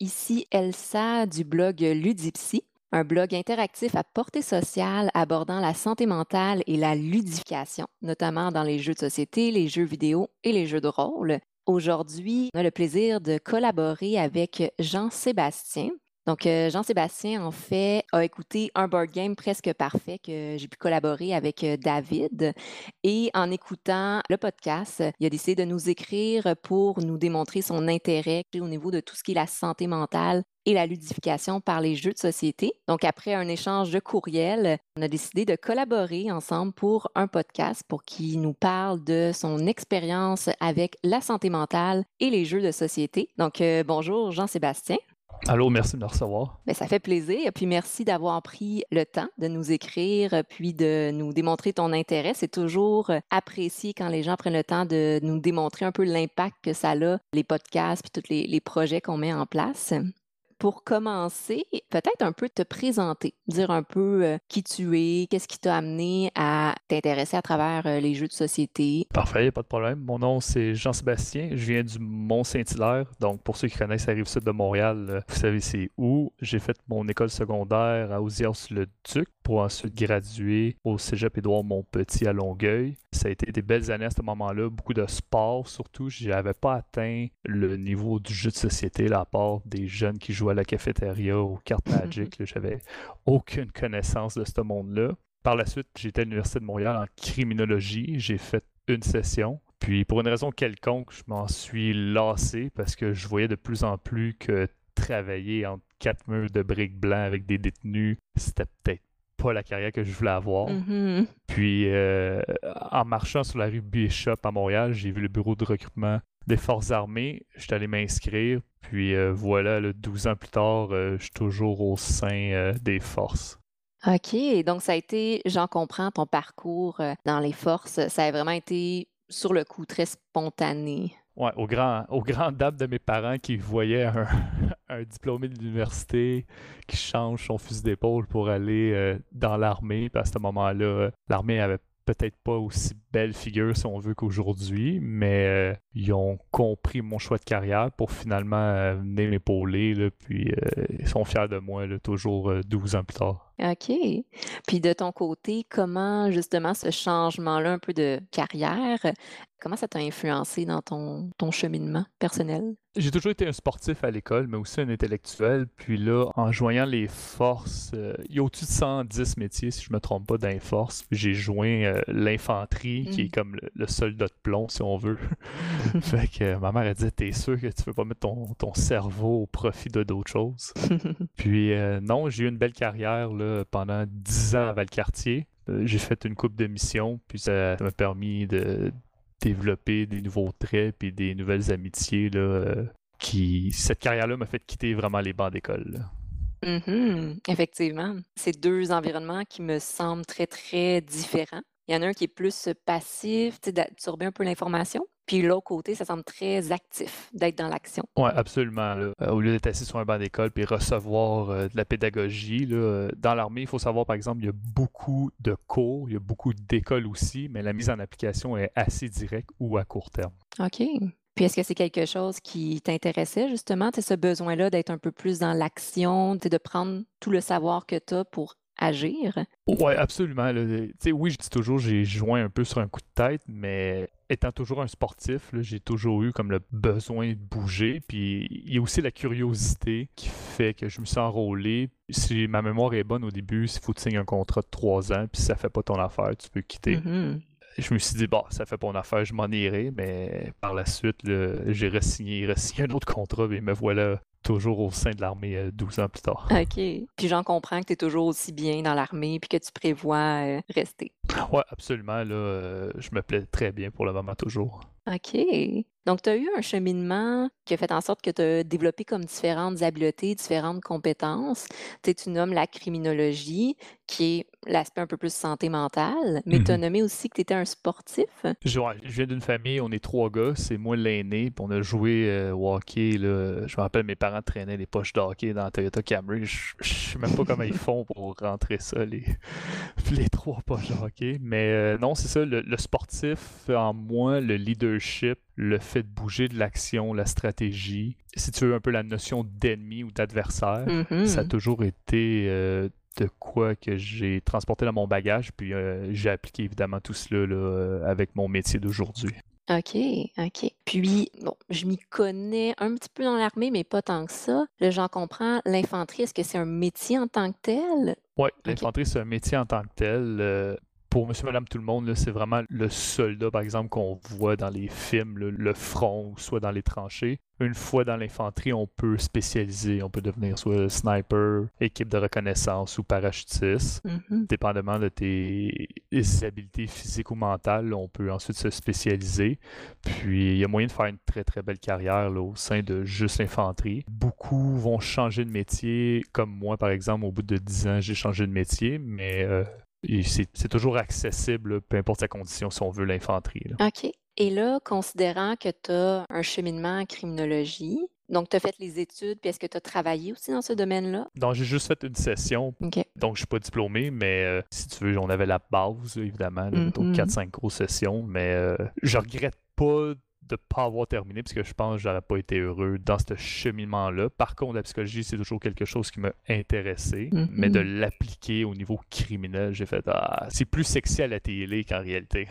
ici Elsa du blog Ludipsy, un blog interactif à portée sociale abordant la santé mentale et la ludification, notamment dans les jeux de société, les jeux vidéo et les jeux de rôle. Aujourd'hui, on a le plaisir de collaborer avec Jean-Sébastien, donc, euh, Jean-Sébastien, en fait, a écouté un board game presque parfait que j'ai pu collaborer avec euh, David. Et en écoutant le podcast, il a décidé de nous écrire pour nous démontrer son intérêt au niveau de tout ce qui est la santé mentale et la ludification par les jeux de société. Donc, après un échange de courriel, on a décidé de collaborer ensemble pour un podcast pour qu'il nous parle de son expérience avec la santé mentale et les jeux de société. Donc, euh, bonjour Jean-Sébastien. Allô, merci de me recevoir. Bien, ça fait plaisir. Puis merci d'avoir pris le temps de nous écrire, puis de nous démontrer ton intérêt. C'est toujours apprécié quand les gens prennent le temps de nous démontrer un peu l'impact que ça a, les podcasts, puis tous les projets qu'on met en place pour commencer, peut-être un peu te présenter, dire un peu euh, qui tu es, qu'est-ce qui t'a amené à t'intéresser à travers euh, les jeux de société. Parfait, pas de problème. Mon nom, c'est Jean-Sébastien. Je viens du Mont-Saint-Hilaire. Donc, pour ceux qui connaissent la rive sud de Montréal, euh, vous savez c'est où. J'ai fait mon école secondaire à Osiers-le-Duc pour ensuite graduer au Cégep Édouard Montpetit à Longueuil. Ça a été des belles années à ce moment-là, beaucoup de sport surtout. Je n'avais pas atteint le niveau du jeu de société, là, part des jeunes qui jouaient à la cafétéria ou cartes Magic. J'avais aucune connaissance de ce monde-là. Par la suite, j'étais à l'Université de Montréal en criminologie. J'ai fait une session. Puis pour une raison quelconque, je m'en suis lassé parce que je voyais de plus en plus que travailler entre quatre murs de briques blancs avec des détenus, c'était peut-être pas la carrière que je voulais avoir. Mm-hmm. Puis, euh, en marchant sur la rue Bishop à Montréal, j'ai vu le bureau de recrutement des forces armées. J'étais allé m'inscrire. Puis euh, voilà, le 12 ans plus tard, euh, je suis toujours au sein des forces. OK. Donc, ça a été, j'en comprends, ton parcours dans les forces. Ça a vraiment été sur le coup très spontané. Ouais, au grand, au grand dame de mes parents qui voyaient un, un diplômé de l'université qui change son fusil d'épaule pour aller euh, dans l'armée. à ce moment-là, euh, l'armée avait peut-être pas aussi belle figure si on veut qu'aujourd'hui, mais euh, ils ont compris mon choix de carrière pour finalement venir m'épauler, puis ils sont fiers de moi toujours 12 ans plus tard. OK. Puis de ton côté, comment justement ce changement-là un peu de carrière, comment ça t'a influencé dans ton, ton cheminement personnel? J'ai toujours été un sportif à l'école, mais aussi un intellectuel. Puis là, en joignant les forces, euh, il y a au-dessus de 110 métiers, si je me trompe pas, dans forces. J'ai joint euh, qui est mm. comme le, soldat de plomb, si on veut. fait que euh, ma mère a dit T'es sûr que tu veux pas mettre ton, ton cerveau au profit de d'autres choses? Puis non, j'ai eu une belle carrière là, pendant 10 ans à Valcartier. j'ai fait une coupe de missions, puis ça m'a permis de développer des nouveaux traits puis des nouvelles amitiés là, euh, qui cette carrière-là m'a fait quitter vraiment les bancs d'école. Mm-hmm. Effectivement, c'est deux environnements qui me semblent très très différents. Il y en a un qui est plus passif, d'absorber un peu l'information, puis l'autre côté, ça semble très actif d'être dans l'action. Oui, absolument. Euh, au lieu d'être assis sur un banc d'école puis recevoir euh, de la pédagogie, là, euh, dans l'armée, il faut savoir, par exemple, il y a beaucoup de cours, il y a beaucoup d'écoles aussi, mais la mise en application est assez directe ou à court terme. OK. Puis est-ce que c'est quelque chose qui t'intéressait justement, ce besoin-là d'être un peu plus dans l'action, de prendre tout le savoir que tu as pour agir? Oui, absolument. oui, je dis toujours, j'ai joint un peu sur un coup de tête, mais étant toujours un sportif, j'ai toujours eu comme le besoin de bouger. Puis il y a aussi la curiosité qui fait que je me suis enrôlé. Si ma mémoire est bonne au début, il faut que tu signes un contrat de trois ans, puis si ça fait pas ton affaire, tu peux quitter. Mm-hmm. Je me suis dit, bon, ça fait pas mon affaire, je m'en irai, mais par la suite, j'ai re-signé, un autre contrat, et me voilà toujours au sein de l'armée 12 euh, ans plus tard. OK. Puis j'en comprends que tu es toujours aussi bien dans l'armée puis que tu prévois euh, rester. Oui, absolument. Là, euh, je me plais très bien pour le moment toujours. OK. Donc, tu as eu un cheminement qui a fait en sorte que tu as développé comme différentes habiletés, différentes compétences. Tu, tu nommes la criminologie, qui est l'aspect un peu plus santé mentale, mais tu as mm-hmm. nommé aussi que tu étais un sportif. Je, viens d'une famille, on est trois gars, c'est moi l'aîné, puis on a joué euh, au hockey. Là. Je me rappelle, mes parents traînaient les poches de hockey dans Toyota Camry. Je, ne sais même pas comment ils font pour rentrer ça, les, les trois poches de hockey. Mais euh, non, c'est ça, le, le, sportif en moi, le leader leadership, le fait de bouger de l'action, la stratégie, si tu veux un peu la notion d'ennemi ou d'adversaire, ça a toujours été euh, de quoi que j'ai transporté dans mon bagage, puis euh, j'ai appliqué évidemment tout cela là, avec mon métier d'aujourd'hui. OK, OK. Puis, bon, je m'y connais un petit peu dans l'armée, mais pas tant que ça. Là, j'en comprends. L'infanterie, est-ce que c'est un métier en tant que tel? Oui, l'infanterie, c'est un métier en tant que tel. euh, pour monsieur, madame, tout le monde, c'est vraiment le soldat, par exemple, qu'on voit dans les films, là, le front, ou soit dans les tranchées. Une fois dans l'infanterie, on peut spécialiser. On peut devenir soit sniper, équipe de reconnaissance ou parachutiste. Mhm. Dépendamment de tes habiletés physiques ou mentales, on peut ensuite se spécialiser. Puis il y a moyen de faire une très très belle carrière là, au sein de juste l'infanterie. Beaucoup vont changer de métier, comme moi par exemple, au bout de 10 ans, j'ai changé de métier, mais euh, c'est toujours accessible, peu importe sa condition, si on veut l'infanterie. OK. Et là, considérant que tu as un cheminement en criminologie, donc tu as fait les études, puis est-ce que tu as travaillé aussi dans ce domaine-là? Donc j'ai juste fait une session, OK. donc je suis pas diplômé, mais euh, si tu veux, on avait la base, évidemment, là, mettons Mhm. 4-5 grosses sessions, mais euh, je regrette pas de pas avoir terminé parce que je pense que j'aurais pas été heureux dans ce cheminement-là. Par contre, la psychologie, c'est toujours quelque chose qui m'a intéressé, mais de l'appliquer au niveau criminel, j'ai fait ah, c'est plus sexy à la télé qu'en réalité.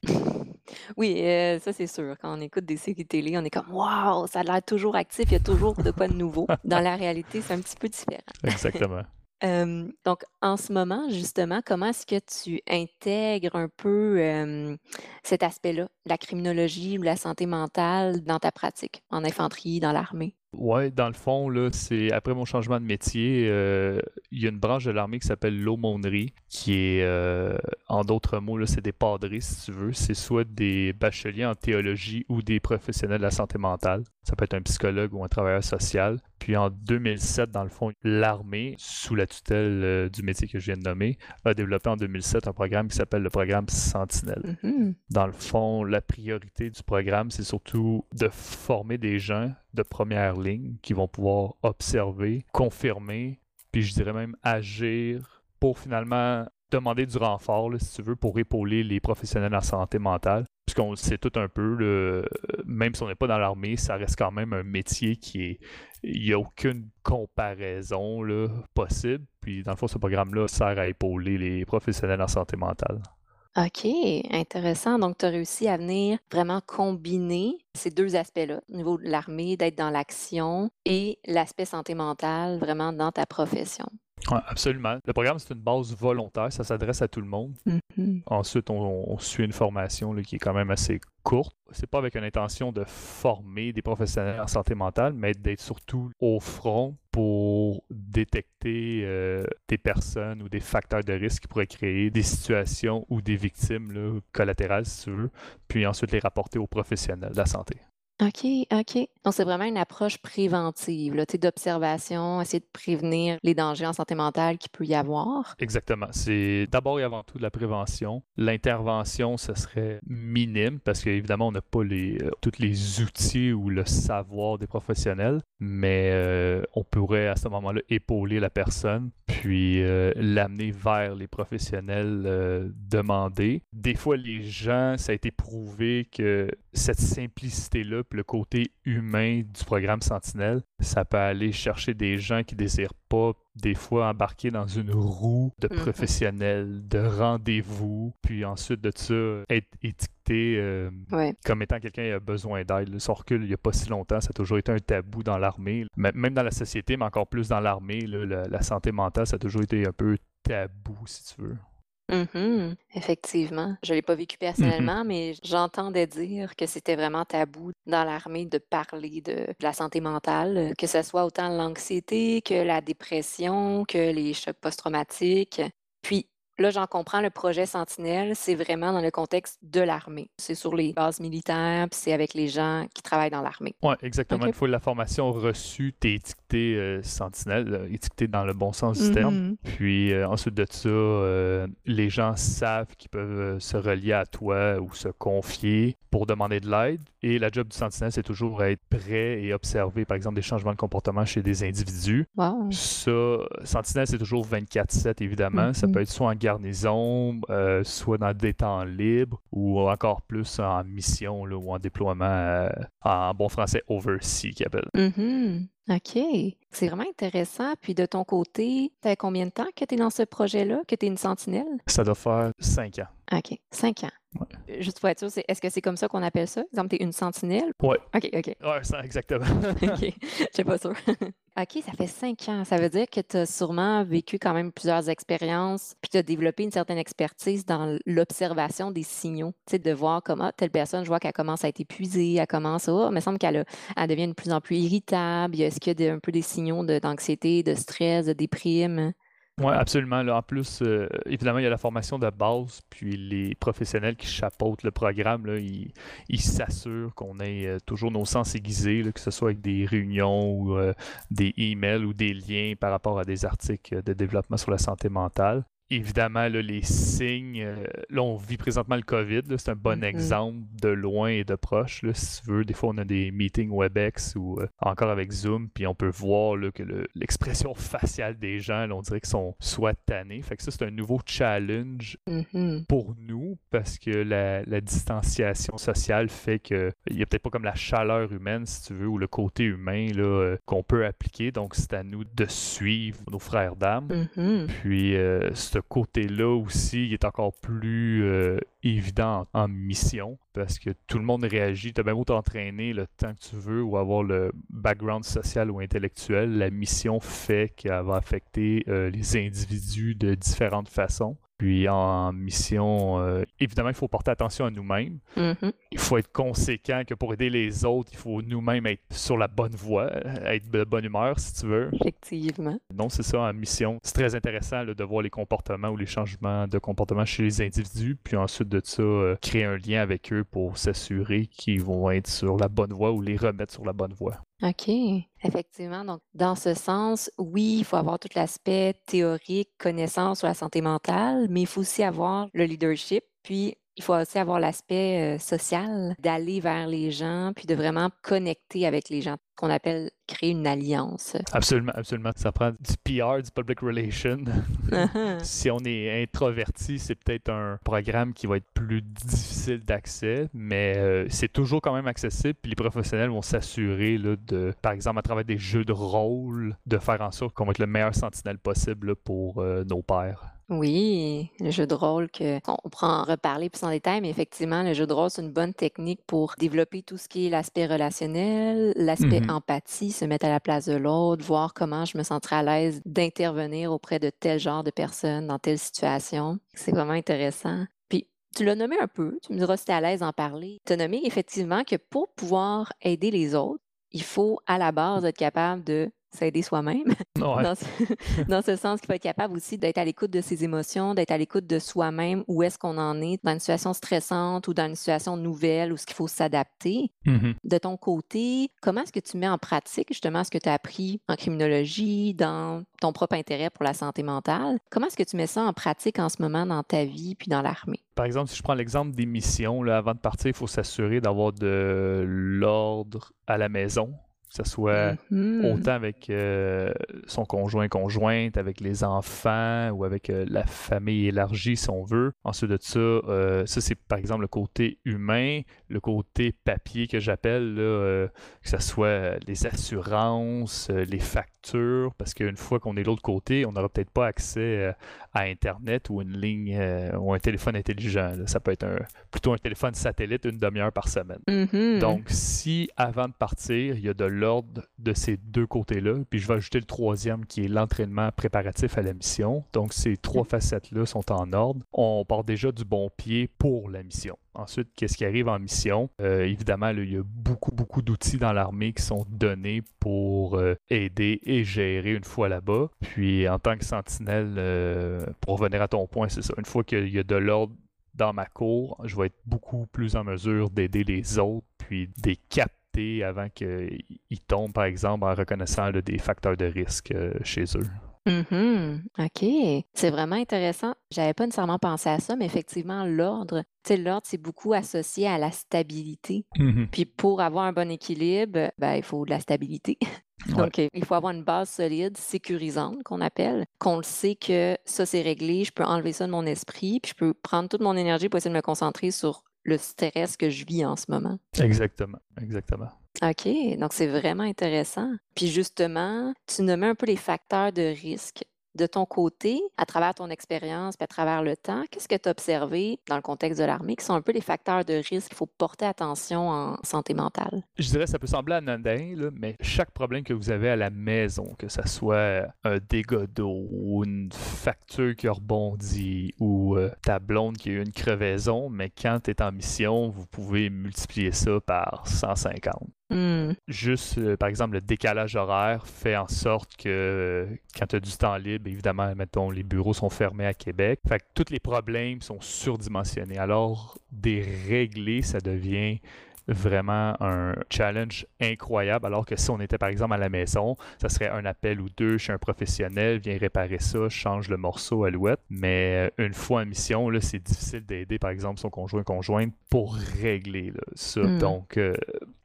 Oui, euh, ça c'est sûr. Quand on écoute des séries télé, on est comme Waouh, ça a l'air toujours actif, il y a toujours de quoi de nouveau. Dans la réalité, c'est un petit peu différent. Exactement. Donc, en ce moment, justement, comment est-ce que tu intègres un peu cet aspect-là, la criminologie ou la santé mentale dans ta pratique, en infanterie, dans l'armée? Ouais, dans le fond, là, c'est après mon changement de métier, il y a une branche de l'armée qui s'appelle l'aumônerie, qui est, en d'autres mots, là, c'est des padres, si tu veux. C'est soit des bacheliers en théologie ou des professionnels de la santé mentale. Ça peut être un psychologue ou un travailleur social. Puis en 2007, dans le fond, l'armée, sous la tutelle euh, du métier que je viens de nommer, a développé en 2007 un programme qui s'appelle le programme Sentinelle. Mhm. Dans le fond, la priorité du programme, c'est surtout de former des gens de première ligne qui vont pouvoir observer, confirmer, puis je dirais même agir pour finalement demander du renfort, si tu veux, pour épauler les professionnels en santé mentale. Puisqu'on le sait tout un peu, même si on n'est pas dans l'armée, ça reste quand même un métier qui est. Il n'y a aucune comparaison là, possible. Puis, dans le fond, ce programme-là sert à épauler les professionnels en santé mentale. OK, intéressant. Donc, tu as réussi à venir vraiment combiner ces deux aspects-là, au niveau de l'armée, d'être dans l'action et l'aspect santé mentale vraiment dans ta profession. Ouais, absolument. Le programme, c'est une base volontaire, ça s'adresse à tout le monde. Mhm. Ensuite, on, on suit une formation là, qui est quand même assez courte. C'est pas avec une intention de former des professionnels en santé mentale, mais d'être surtout au front pour détecter euh, des personnes ou des facteurs de risque qui pourraient créer des situations ou des victimes là, collatérales, si tu veux, puis ensuite les rapporter aux professionnels de la santé. OK, OK. Donc, c'est vraiment une approche préventive, là, tu sais, d'observation, essayer de prévenir les dangers en santé mentale qu'il peut y avoir. Exactement. C'est d'abord et avant tout de la prévention. L'intervention, ce serait minime parce qu'évidemment, on n'a pas les, euh, tous les outils ou le savoir des professionnels, mais euh, on pourrait à ce moment-là épauler la personne puis euh, l'amener vers les professionnels euh, demandés. Des fois, les gens, ça a été prouvé que cette simplicité-là, le côté humain du programme Sentinelle, ça peut aller chercher des gens qui désirent pas des fois embarquer dans une roue de Mhm. professionnels, de rendez-vous, puis ensuite de ça, être étiqueté euh, Ouais. comme étant quelqu'un qui a besoin d'aide. Son recul, il n'y a pas si longtemps, ça a toujours été un tabou dans l'armée. Même dans la société, mais encore plus dans l'armée, la santé mentale, ça a toujours été un peu tabou, si tu veux. Mhm, Effectivement. Je ne l'ai pas vécu personnellement, mais j'entendais dire que c'était vraiment tabou dans l'armée de parler de, de la santé mentale, que ce soit autant l'anxiété que la dépression, que les chocs post-traumatiques. Puis là, j'en comprends, le projet Sentinelle, c'est vraiment dans le contexte de l'armée. C'est sur les bases militaires, puis c'est avec les gens qui travaillent dans l'armée. Oui, exactement. Ok. Une fois la formation reçue, tu es étiqueté étiqueté euh, sentinelle, étiqueté dans le bon sens du terme. Mhm. Puis euh, ensuite de ça, euh, les gens savent qu'ils peuvent euh, se relier à toi ou se confier pour demander de l'aide. Et la job du sentinelle, c'est toujours être prêt et observer, par exemple, des changements de comportement chez des individus. Wow. Ça, Sentinelle, c'est toujours 24-7, évidemment. Ça Mhm. peut être soit en garnison, euh, soit dans des temps libres, ou encore plus en mission là, ou en déploiement euh, en bon français oversea, qu'ils appellent. OK. C'est vraiment intéressant. Puis de ton côté, t'as combien de temps que tu es dans ce projet-là, que tu es une sentinelle? Ça doit faire 5 ans. OK. Cinq ans. Juste pour être sûr, est-ce que c'est comme ça qu'on appelle ça? Exemple, tu es une sentinelle? Ouais. OK, OK. Ouais, ça, exactement. OK. Je suis pas sûre. OK, ça fait cinq ans. Ça veut dire que tu as sûrement vécu quand même plusieurs expériences, puis tu as développé une certaine expertise dans l'observation des signaux. Tu sais, de voir comment telle personne, je vois qu'elle commence à être épuisée, elle commence à. Oh, il me semble qu'elle elle devient de plus en plus irritable. Est-ce qu'il y a un peu des signaux de- d'anxiété, de, stress, de déprime? Oui, absolument. En plus, euh, évidemment, il y a la formation de base, puis les professionnels qui chapeautent le programme, là, ils s'assurent qu'on ait euh, toujours nos sens aiguisés, que ce soit avec des réunions ou euh, des emails ou des liens par rapport à des articles de développement sur la santé mentale. Évidemment, là, les signes, euh, là, on vit présentement le COVID, c'est un bon Mhm. exemple de loin et de proche. Là, si tu veux, des fois, on a des meetings WebEx ou euh, encore avec Zoom, puis on peut voir là, que le- l'expression faciale des gens, on dirait qu'ils sont soit tannés. Fait que ça, c'est un nouveau challenge Mhm. pour nous parce que la, la distanciation sociale fait que il y a peut-être pas comme la chaleur humaine, si tu veux, ou le côté humain euh, qu'on peut appliquer. Donc, c'est à nous de suivre nos frères d'âme. Mhm. Puis euh, ce côté-là aussi il est encore plus euh, évident en, mission parce que tout le monde réagit. Tu as bien beau t'entraîner le temps que tu veux ou avoir le background social ou intellectuel, la mission fait qu'elle va affecter euh, les individus de différentes façons. Puis en mission, euh, évidemment, il faut porter attention à nous-mêmes. Mhm. Il faut être conséquent que pour aider les autres, il faut nous-mêmes être sur la bonne voie, être de bonne humeur si tu veux. Effectivement. Non, c'est ça, en mission. C'est très intéressant là, de voir les comportements ou les changements de comportement chez les individus, puis ensuite de ça, euh, créer un lien avec eux pour s'assurer qu'ils vont être sur la bonne voie ou les remettre sur la bonne voie. OK. Effectivement. Donc, dans ce sens, oui, il faut avoir tout l'aspect théorique, connaissance sur la santé mentale, mais il faut aussi avoir le leadership, puis il faut aussi avoir l'aspect euh, social, d'aller vers les gens, puis de vraiment connecter avec les gens, qu'on appelle créer une alliance. Absolument, absolument. Ça prend du PR, du public relation. si on est introverti, c'est peut-être un programme qui va être plus difficile d'accès, mais euh, c'est toujours quand même accessible. Puis les professionnels vont s'assurer, de, par exemple, à travers des jeux de rôle, de faire en sorte qu'on va être le meilleur sentinelle possible là, pour euh, nos pairs. Oui, le jeu de rôle que on pourra en reparler plus en détail, mais effectivement, le jeu de rôle, c'est une bonne technique pour développer tout ce qui est l'aspect relationnel, l'aspect Mhm. empathie, se mettre à la place de l'autre, voir comment je me sentirais à l'aise d'intervenir auprès de tel genre de personnes dans telle situation. C'est vraiment intéressant. Puis tu l'as nommé un peu, tu me diras si tu es à l'aise d'en parler. Tu as nommé effectivement que pour pouvoir aider les autres, il faut à la base être capable de s'aider soi-même. Ouais. Dans, ce, dans ce sens qu'il faut être capable aussi d'être à l'écoute de ses émotions, d'être à l'écoute de soi-même, où est-ce qu'on en est dans une situation stressante ou dans une situation nouvelle où ce qu'il faut s'adapter. Mhm. De ton côté, comment est-ce que tu mets en pratique justement ce que tu as appris en criminologie, dans ton propre intérêt pour la santé mentale? Comment est-ce que tu mets ça en pratique en ce moment dans ta vie puis dans l'armée? Par exemple, si je prends l'exemple des missions, là, avant de partir, il faut s'assurer d'avoir de l'ordre à la maison, que ce soit Mhm. autant avec euh, son conjoint, conjointe, avec les enfants ou avec euh, la famille élargie, si on veut. Ensuite de ça, euh, ça c'est par exemple le côté humain, le côté papier que j'appelle, là, que ce soit les assurances, les factures, parce qu'une fois qu'on est de l'autre côté, on n'aura peut-être pas accès à Internet ou une ligne ou un téléphone intelligent. là. Ça peut être un, plutôt un téléphone satellite une demi-heure par semaine. Mhm. Donc, si avant de partir, il y a de l'ordre de ces deux côtés-là, puis je vais ajouter le troisième qui est l'entraînement préparatif à la mission. Donc, ces trois facettes-là sont en ordre. On part déjà du bon pied pour la mission. Ensuite, qu'est-ce qui arrive en mission? Euh, évidemment, il y a beaucoup, beaucoup d'outils dans l'armée qui sont donnés pour euh, aider et gérer une fois là-bas. Puis, en tant que sentinelle, euh, pour revenir à ton point, c'est ça. Une fois qu'il y a de l'ordre dans ma cour, je vais être beaucoup plus en mesure d'aider les autres, puis des capter avant qu'ils tombent, par exemple, en reconnaissant des facteurs de risque euh, chez eux. Mhm. OK. C'est vraiment intéressant. J'avais pas nécessairement pensé à ça, mais effectivement, l'ordre, tu sais, l'ordre, c'est beaucoup associé à la stabilité. Mhm. Puis pour avoir un bon équilibre, ben, il faut de la stabilité. Donc, il faut avoir une base solide, sécurisante, qu'on appelle, qu'on le sait que ça, c'est réglé, je peux enlever ça de mon esprit, puis je peux prendre toute mon énergie pour essayer de me concentrer sur le stress que je vis en ce moment. Exactement, exactement. OK, donc c'est vraiment intéressant. Puis justement, tu nommais un peu les facteurs de risque. De ton côté, à travers ton expérience puis à travers le temps, qu'est-ce que tu as observé dans le contexte de l'armée qui sont un peu les facteurs de risque qu'il faut porter attention en santé mentale? Je dirais ça peut sembler anodin, là, mais chaque problème que vous avez à la maison, que ce soit un dégât d'eau ou une facture qui a rebondi ou euh, ta blonde qui a eu une crevaison, mais quand tu es en mission, vous pouvez multiplier ça par 150. Hmm. Juste, euh, par exemple, le décalage horaire fait en sorte que euh, quand tu as du temps libre, évidemment, mettons, les bureaux sont fermés à Québec. Fait que tous les problèmes sont surdimensionnés. Alors, des régler, ça devient vraiment un challenge incroyable, alors que si on était par exemple à la maison, ça serait un appel ou deux chez un professionnel, viens réparer ça, change le morceau à l'ouette. Mais euh, une fois en mission, là, c'est difficile d'aider par exemple son conjoint conjointe pour régler ça. Hmm. Donc, euh,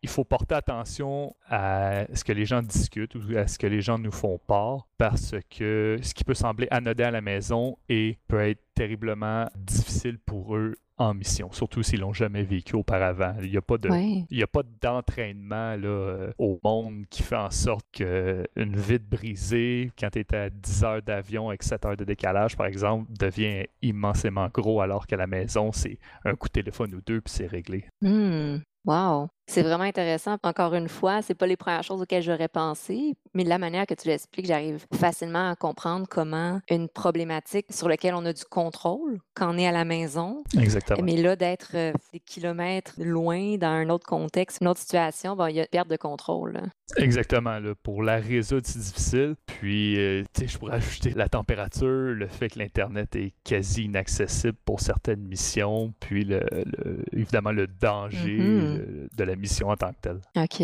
il faut porter attention à ce que les gens discutent ou à ce que les gens nous font part parce que ce qui peut sembler anodin à la maison et peut être terriblement difficile pour eux en mission, surtout s'ils l'ont jamais vécu auparavant. Il n'y a pas de, Ouais. il y a pas d'entraînement là, euh, au monde qui fait en sorte qu'une vitre brisée, quand tu es à 10 heures d'avion avec 7 heures de décalage, par exemple, devient immensément gros, alors qu'à la maison, c'est un coup de téléphone ou deux, puis c'est réglé. Hmm. Wow. C'est vraiment intéressant. Encore une fois, c'est pas les premières choses auxquelles j'aurais pensé, mais de la manière que tu l'expliques, j'arrive facilement à comprendre comment une problématique sur laquelle on a du contrôle quand on est à la maison, Exactement. mais là d'être euh, des kilomètres loin dans un autre contexte, une autre situation, bon, il y a perte de contrôle. là. Exactement. Là, pour la résoudre, c'est difficile. Puis, euh, tu sais, je pourrais ajouter la température, le fait que l'Internet est quasi inaccessible pour certaines missions, puis le, le- évidemment le danger Mhm. de, de la mission en tant que telle. OK.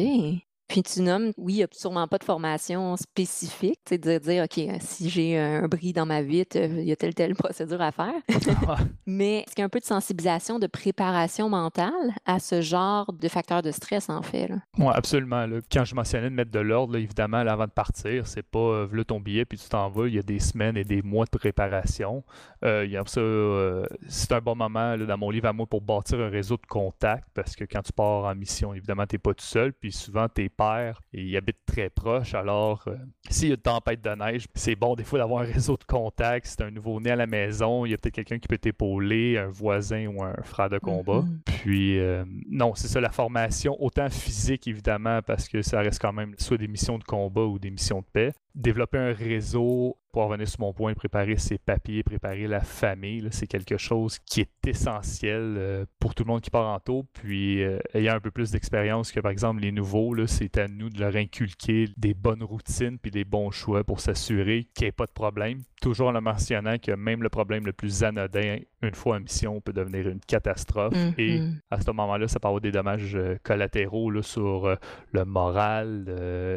Puis tu nommes, oui, il n'y a sûrement pas de formation spécifique, tu sais, de dire, OK, si j'ai un bris dans ma vitre, euh, il y a telle, telle procédure à faire. Mais est-ce qu'il y a un peu de sensibilisation, de préparation mentale à ce genre de facteur de stress, en fait? Oui, absolument. là. Quand je mentionnais de mettre de l'ordre, évidemment, là, avant de partir, c'est pas euh, voilà ton billet puis tu t'en vas. Il y a des semaines et des mois de préparation. Euh, il y a ça, euh, c'est un bon moment là, dans mon livre à moi pour bâtir un réseau de contacts parce que quand tu pars en mission, évidemment, tu n'es pas tout seul. Puis souvent, tes pères, ils habitent très proches. Alors, euh, s'il y a une tempête de neige, c'est bon des fois d'avoir un réseau de contacts. Si tu un nouveau-né à la maison, il y a peut-être quelqu'un qui peut t'épauler, un voisin ou un frère de combat. Mhm. Puis, euh, non, c'est ça, la formation, autant physique évidemment, parce que ça reste quand même soit des missions de combat ou des missions de paix. Développer un réseau, pour revenir sur mon point, préparer ses papiers, préparer la famille, c'est quelque chose qui est essentiel euh, pour tout le monde qui part en taux. Puis, euh, ayant un peu plus d'expérience que par exemple les nouveaux, c'est à nous de leur inculquer des bonnes routines puis des bons choix pour s'assurer qu'il n'y ait pas de problème. Toujours en le mentionnant que même le problème le plus anodin, une fois en mission, peut devenir une catastrophe. Et Mhm. à ce moment-là, ça peut avoir des dommages euh, collatéraux là, sur le moral,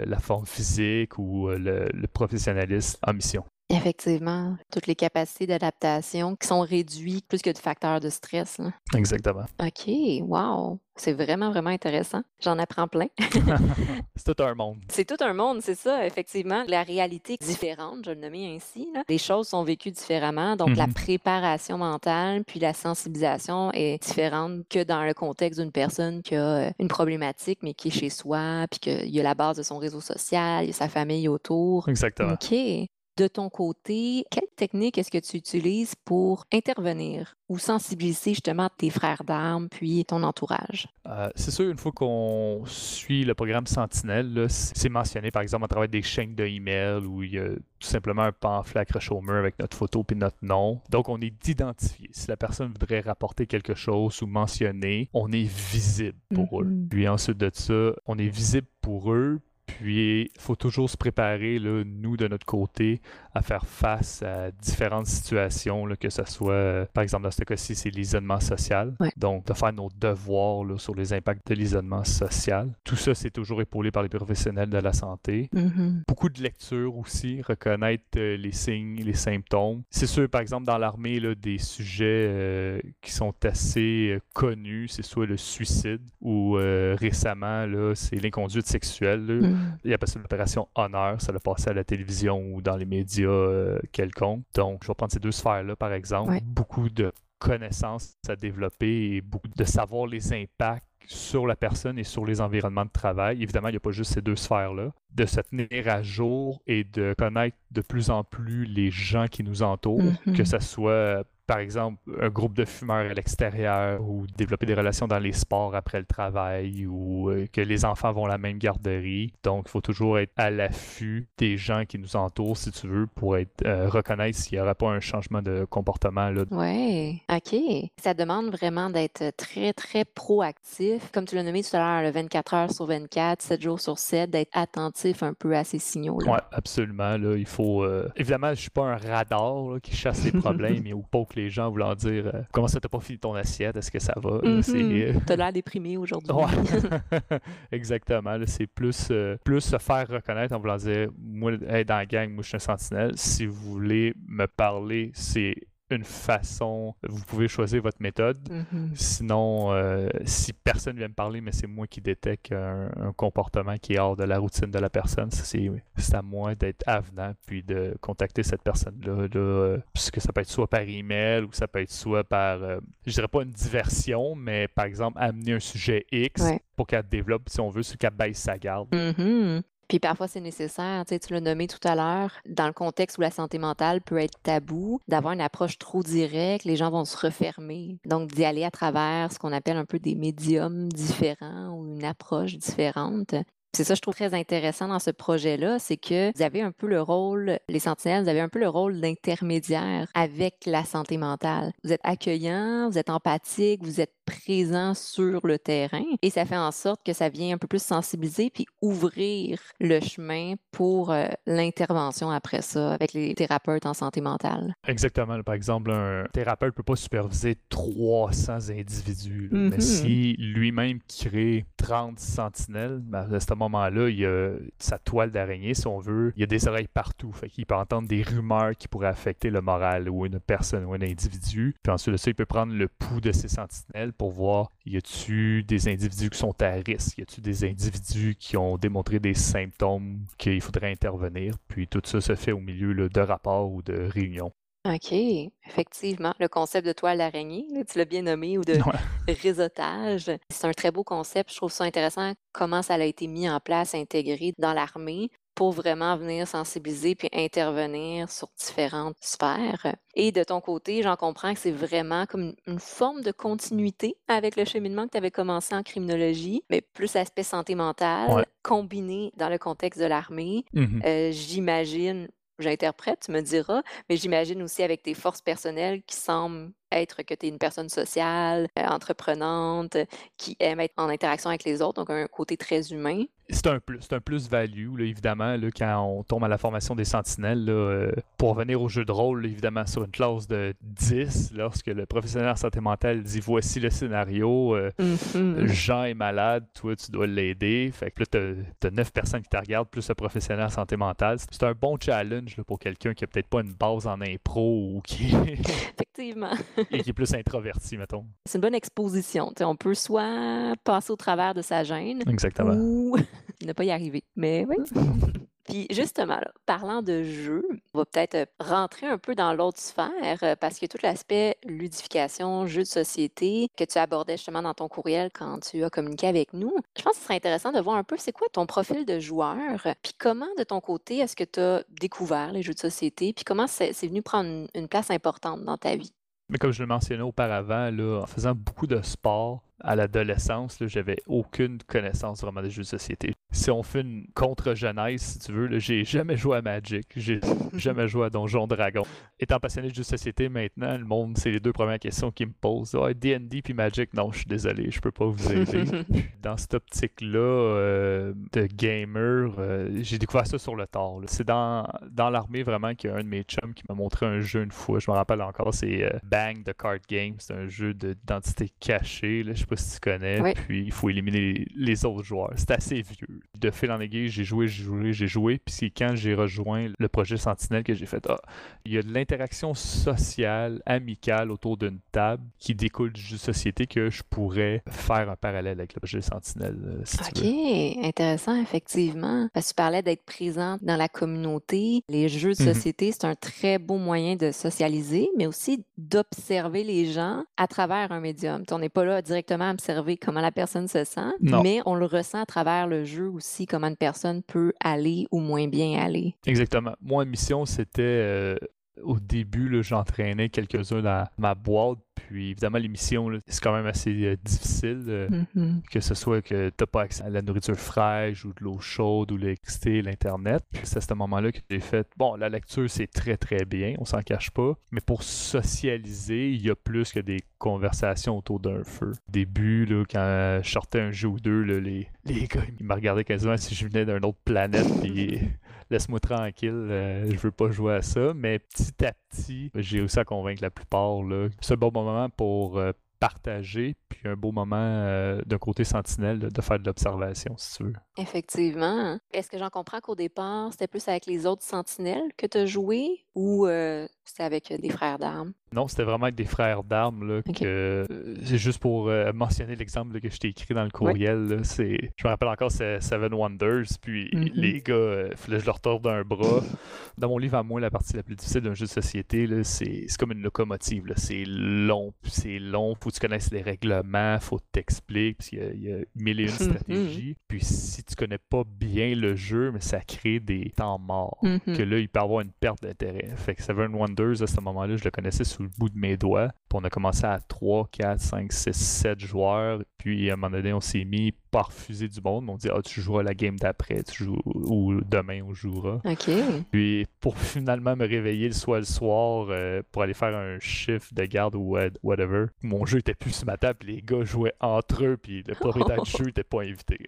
la forme physique ou le, le professionnalisme en mission. Effectivement, toutes les capacités d'adaptation qui sont réduites plus que de facteurs de stress. là. Exactement. OK, wow. C'est vraiment, vraiment intéressant. J'en apprends plein. c'est tout un monde. C'est tout un monde, c'est ça, effectivement. La réalité est différente, je vais le nommer ainsi. là. Les choses sont vécues différemment, donc la Mhm. préparation mentale puis la sensibilisation est différente que dans le contexte d'une personne qui a euh, une problématique, mais qui est chez soi, puis qu'il y a la base de son réseau social, il y a sa famille autour. Exactement. OK. De ton côté, quelle technique est-ce que tu utilises pour intervenir ou sensibiliser justement tes frères d'armes puis ton entourage? Euh, c'est sûr, une fois qu'on suit le programme Sentinelle, là, c'est mentionné par exemple à travers des chaînes de email où il y a tout simplement un pamphlet accroché au mur avec notre photo puis notre nom. Donc on est d'identifier. Si la personne voudrait rapporter quelque chose ou mentionner, on est visible pour eux. Mhm. Puis ensuite de ça, on est visible pour eux Puis, il faut toujours se préparer, là, nous, de notre côté, à faire face à différentes situations, là, que ce soit, euh, par exemple, dans ce cas-ci, c'est l'isolement social. Ouais. Donc, de faire nos devoirs là, sur les impacts de l'isolement social. Tout ça, c'est toujours épaulé par les professionnels de la santé. Mhm. Beaucoup de lecture aussi, reconnaître euh, les signes, les symptômes. C'est sûr, par exemple, dans l'armée, des sujets euh, qui sont assez connus, c'est soit le suicide ou récemment, c'est l'inconduite sexuelle. là. Mhm. Il appelle ça l'opération Honneur. Ça l'a passé à la télévision ou dans les médias euh, quelconques. Donc, je vais prendre ces deux sphères-là, par exemple. Ouais. Beaucoup de connaissances à développer et beaucoup de savoir les impacts sur la personne et sur les environnements de travail. Évidemment, il n'y a pas juste ces deux sphères-là. De se tenir à jour et de connaître de plus en plus les gens qui nous entourent, Mhm. que ce soit par exemple, un groupe de fumeurs à l'extérieur ou développer des relations dans les sports après le travail ou euh, que les enfants vont à la même garderie. Donc, il faut toujours être à l'affût des gens qui nous entourent, si tu veux, pour être euh, reconnaître s'il n'y aura pas un changement de comportement. Ouais, OK. Ça demande vraiment d'être très, très proactif. Comme tu l'as nommé tout à l'heure, le 24 heures sur 24, 7 jours sur 7, d'être attentif un peu à ces signaux-là. Ouais, absolument. Là, il faut. euh, Évidemment, je suis pas un radar là, qui chasse les problèmes et ou poke les gens voulant dire euh, comment ça t'as pas fini ton assiette, est-ce que ça va? Mhm. c'est, euh, T'as l'air déprimé aujourd'hui. Ouais. Exactement. C'est plus, euh, plus se faire reconnaître en voulant dire Moi, hey, dans la gang, moi, je suis un sentinelle. Si vous voulez me parler, c'est une façon. Vous pouvez choisir votre méthode. Mhm. Sinon, euh, si personne vient me parler, mais c'est moi qui détecte un, un comportement qui est hors de la routine de la personne, c'est à moi d'être avenant puis de contacter cette personne-là. Là, euh, puisque ça peut être soit par email ou ça peut être soit par, euh, je dirais pas une diversion, mais par exemple, amener un sujet X Ouais. pour qu'elle développe, si on veut, c'est qu'elle baisse sa garde. Mhm. Puis parfois, c'est nécessaire, tu sais, tu l'as nommé tout à l'heure, dans le contexte où la santé mentale peut être tabou, d'avoir une approche trop directe, les gens vont se refermer. Donc, d'y aller à travers ce qu'on appelle un peu des médiums différents ou une approche différente. C'est ça, je trouve très intéressant dans ce projet-là, c'est que vous avez un peu le rôle, les sentinelles, vous avez un peu le rôle d'intermédiaire avec la santé mentale. Vous êtes accueillant, vous êtes empathique, vous êtes présent sur le terrain et ça fait en sorte que ça vient un peu plus sensibiliser puis ouvrir le chemin pour euh, l'intervention après ça avec les thérapeutes en santé mentale. Exactement. Par exemple, un thérapeute ne peut pas superviser 300 individus. là. Mais si lui-même crée 30 sentinelles, ben, à ce moment-là, il y a sa toile d'araignée, si on veut. Il y a des oreilles partout. Fait qu'il peut entendre des rumeurs qui pourraient affecter le moral ou une personne ou un individu. Puis ensuite ça, il peut prendre le pouls de ces sentinelles pour voir y a-tu des individus qui sont à risque, y a-tu des individus qui ont démontré des symptômes qu'il faudrait intervenir? Puis tout ça se fait au milieu de rapports ou de réunions. OK, effectivement. Le concept de toile d'araignée, là, tu l'as bien nommé, ou de Ouais. réseautage, c'est un très beau concept. Je trouve ça intéressant comment ça a été mis en place, intégré dans l'armée pour vraiment venir sensibiliser puis intervenir sur différentes sphères. Et de ton côté, j'en comprends que c'est vraiment comme une- forme de continuité avec le cheminement que tu avais commencé en criminologie, mais plus aspect santé mentale, Ouais. combiné dans le contexte de l'armée. Mhm. Euh, j'imagine, j'interprète, tu me diras, mais j'imagine aussi avec tes forces personnelles qui semblent être que tu es une personne sociale, euh, entreprenante, qui aime être en interaction avec les autres, donc un côté très humain. c'est un plus, c'est un plus-value, évidemment, là, quand on tombe à la formation des sentinelles. là, euh, pour revenir au jeu de rôle, là, évidemment, sur une classe de 10, lorsque le professionnel en santé mentale dit voici le scénario, euh, Mhm. Jean est malade, toi tu dois l'aider. Fait que là, t'as- neuf personnes qui te regardent, plus le professionnel en santé mentale. C'est un bon challenge pour quelqu'un qui a peut-être pas une base en impro ou qui, Effectivement. et qui est plus introverti, mettons. C'est une bonne exposition. On peut soit passer au travers de sa gêne Exactement. ou ne pas y arriver. Mais oui. Puis justement, là, parlant de jeu, on va peut-être rentrer un peu dans l'autre sphère euh, parce que tout l'aspect ludification, jeu de société que tu abordais justement dans ton courriel quand tu as communiqué avec nous, je pense que ce serait intéressant de voir un peu c'est quoi ton profil de joueur, puis comment de ton côté est-ce que tu as découvert les jeux de société, puis comment c'est c'est venu prendre une, une place importante dans ta vie? Mais comme je le mentionnais auparavant, en faisant beaucoup de sport à l'adolescence, j'avais aucune connaissance vraiment des jeux de société. Si on fait une contre-jeunesse, si tu veux, j'ai jamais joué à Magic, j'ai jamais joué à Donjon Dragon. Étant passionné de jeux de société maintenant, le monde, c'est les deux premières questions qu'ils me posent. Ah, D&D puis Magic, non, je suis désolé, je peux pas vous aider. dans cette optique-là euh, de gamer, euh, j'ai découvert ça sur le tard. C'est dans, dans l'armée vraiment qu'il y a un de mes chums qui m'a montré un jeu une fois. Je me rappelle encore, c'est euh, Bang the Card Game. C'est un jeu d'identité cachée. Là, je sais pas si tu connais. Puis il faut éliminer les, autres joueurs. C'est assez vieux. De fil en aiguille, j'ai joué, j'ai joué, j'ai joué. Puis c'est quand j'ai rejoint le projet Sentinelle que j'ai fait Ah, il y a de l'interaction sociale, amicale autour d'une table qui découle du jeu de société que je pourrais faire un parallèle avec le projet Sentinelle. Euh, ok, intéressant, effectivement. Parce que tu parlais d'être présent dans la communauté. Les jeux de mmh société, c'est un très beau moyen de socialiser, mais aussi d'observer les gens à travers un médium. on n'est pas là directement à observer comment la personne se sent, mais on le ressent à travers le jeu aussi, comment une personne peut aller ou moins bien aller. Exactement. Moi, mission, c'était euh, au début, j'entraînais quelques-uns dans ma boîte puis évidemment, l'émission, c'est quand même assez euh, difficile, euh, mm-hmm. que ce soit que tu n'as pas accès à la nourriture fraîche ou de l'eau chaude ou l'électricité, l'Internet. Puis c'est à ce moment-là que j'ai fait, bon, la lecture, c'est très très bien, on s'en cache pas, mais pour socialiser, il y a plus que des conversations autour d'un feu. Au début, là, quand je sortais un jeu ou deux, les, les gars, ils me regardaient quasiment si je venais d'une autre planète, puis laisse-moi tranquille, euh, je veux pas jouer à ça. Mais petit à petit, j'ai réussi à convaincre la plupart. C'est un bon moment pour euh, partager, puis un beau moment euh, d'un côté sentinelle de faire de l'observation, si tu veux. Effectivement. Est-ce que j'en comprends qu'au départ, c'était plus avec les autres sentinelles que tu as joué ou c'était avec des frères d'armes? Non, c'était vraiment avec des frères d'armes. que C'est juste pour euh, mentionner l'exemple que je t'ai écrit dans le courriel. c'est... Je me rappelle encore, c'est Seven Wonders. Puis mm-hmm. les gars, euh, fallait que je leur torde un bras. Dans mon livre, à moi, la partie la plus difficile d'un jeu de société, c'est... comme une locomotive. C'est long, c'est long. Faut que tu connaisses les règlements, faut que t'expliques. Puis il y, a mille et une mm-hmm. stratégies. Puis si tu connais pas bien le jeu, mais ça crée des temps morts. Mm-hmm. Que là, il peut avoir une perte d'intérêt. Fait que Seven Wonders, à ce moment-là, je le connaissais sous le bout de mes doigts. Puis on a commencé à 3, 4, 5, 6, 7 joueurs. Puis à un moment donné, on s'est mis par fusée du monde. On dit Ah, tu joueras la game d'après, tu joues ou demain on jouera. OK. Puis pour finalement me réveiller le soir le soir euh, pour aller faire un shift de garde ou whatever, mon jeu était plus sur ma table, les gars jouaient entre eux, puis le propriétaire du jeu n'était pas invité.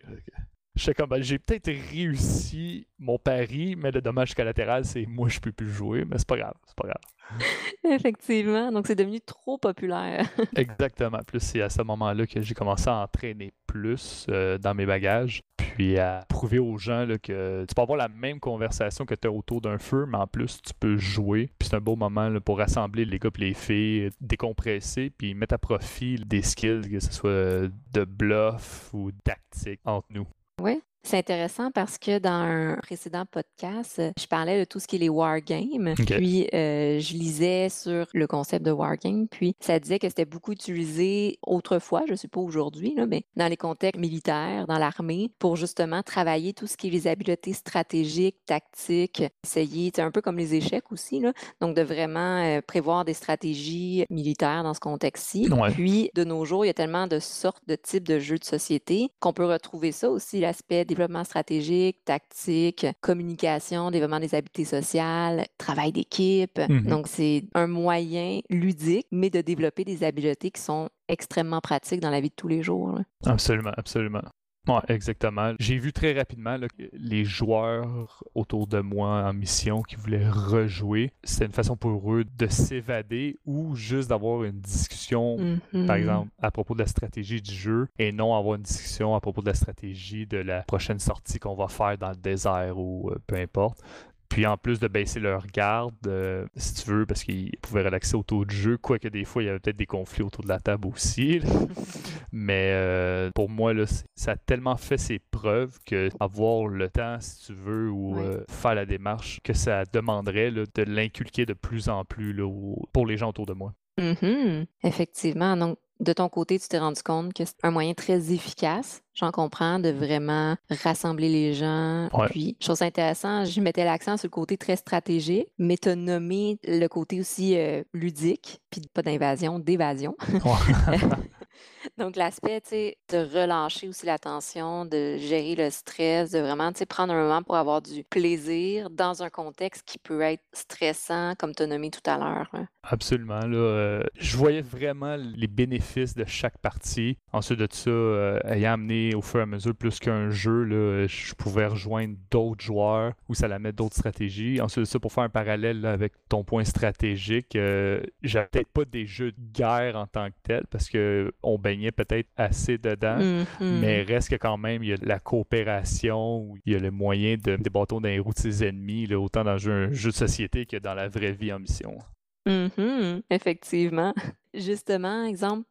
J'étais comme, ben, j'ai peut-être réussi mon pari, mais le dommage collatéral, c'est moi, je peux plus jouer, mais c'est pas grave, c'est pas grave. Effectivement. Donc, c'est devenu trop populaire. Exactement. Plus c'est à ce moment-là que j'ai commencé à entraîner plus euh, dans mes bagages, puis à prouver aux gens là, que tu peux avoir la même conversation que tu as autour d'un feu, mais en plus, tu peux jouer. Puis c'est un beau moment pour rassembler les gars et les filles, décompresser, puis mettre à profit des skills, que ce soit de bluff ou tactique entre nous. Oui, c'est intéressant parce que dans un précédent podcast, je parlais de tout ce qui est les wargames. Puis, euh, je lisais sur le concept de wargame. Puis, ça disait que c'était beaucoup utilisé autrefois, je ne sais pas aujourd'hui, mais dans les contextes militaires, dans l'armée, pour justement travailler tout ce qui est les habiletés stratégiques, tactiques, essayer, c'est un peu comme les échecs aussi, là, donc de vraiment euh, prévoir des stratégies militaires dans ce contexte-ci. Puis, de nos jours, il y a tellement de sortes de types de jeux de société qu'on peut retrouver ça aussi, l'aspect des développement stratégique, tactique, communication, développement des habiletés sociales, travail d'équipe. Mm-hmm. Donc, c'est un moyen ludique, mais de développer des habiletés qui sont extrêmement pratiques dans la vie de tous les jours. Absolument, absolument. Oui, exactement. J'ai vu très rapidement les joueurs autour de moi en mission qui voulaient rejouer. C'était une façon pour eux de s'évader ou juste d'avoir une discussion, par mm-hmm. exemple, à propos de la stratégie du jeu et non avoir une discussion à propos de la stratégie de la prochaine sortie qu'on va faire dans le désert ou euh, peu importe. Puis en plus de baisser leur garde, euh, si tu veux, parce qu'ils pouvaient relaxer autour du jeu, quoique des fois il y avait peut-être des conflits autour de la table aussi. Mais euh, pour moi, là, ça a tellement fait ses preuves que avoir le temps, si tu veux, ou euh, faire la démarche, que ça demanderait de l'inculquer de plus en plus pour les gens autour de moi. Mm-hmm. Effectivement. Donc, de ton côté, tu t'es rendu compte que c'est un moyen très efficace, j'en comprends, de vraiment rassembler les gens. Puis, chose intéressante, je mettais l'accent sur le côté très stratégique, mais tu as nommé le côté aussi euh, ludique, puis pas d'invasion, d'évasion. Donc, l'aspect, tu sais, de relâcher aussi la tension, de gérer le stress, de vraiment, tu sais, prendre un moment pour avoir du plaisir dans un contexte qui peut être stressant, comme tu as nommé tout à l'heure. hein. Absolument. Là, euh, je voyais vraiment les bénéfices de chaque partie. Ensuite de ça, euh, ayant amené au fur et à mesure plus qu'un jeu, là, je pouvais rejoindre d'autres joueurs ou ça la met d'autres stratégies. Ensuite de ça, pour faire un parallèle là, avec ton point stratégique, euh, j'avais peut-être pas des jeux de guerre en tant que tel parce que on baignait peut-être assez dedans. Mhm. Mais reste que quand même, il y a la coopération, où il y a le moyen de des bâtons dans les roues de ses ennemis, là, autant dans un jeu de société que dans la vraie vie en mission. Mhm, Effectivement. Justement, exemple,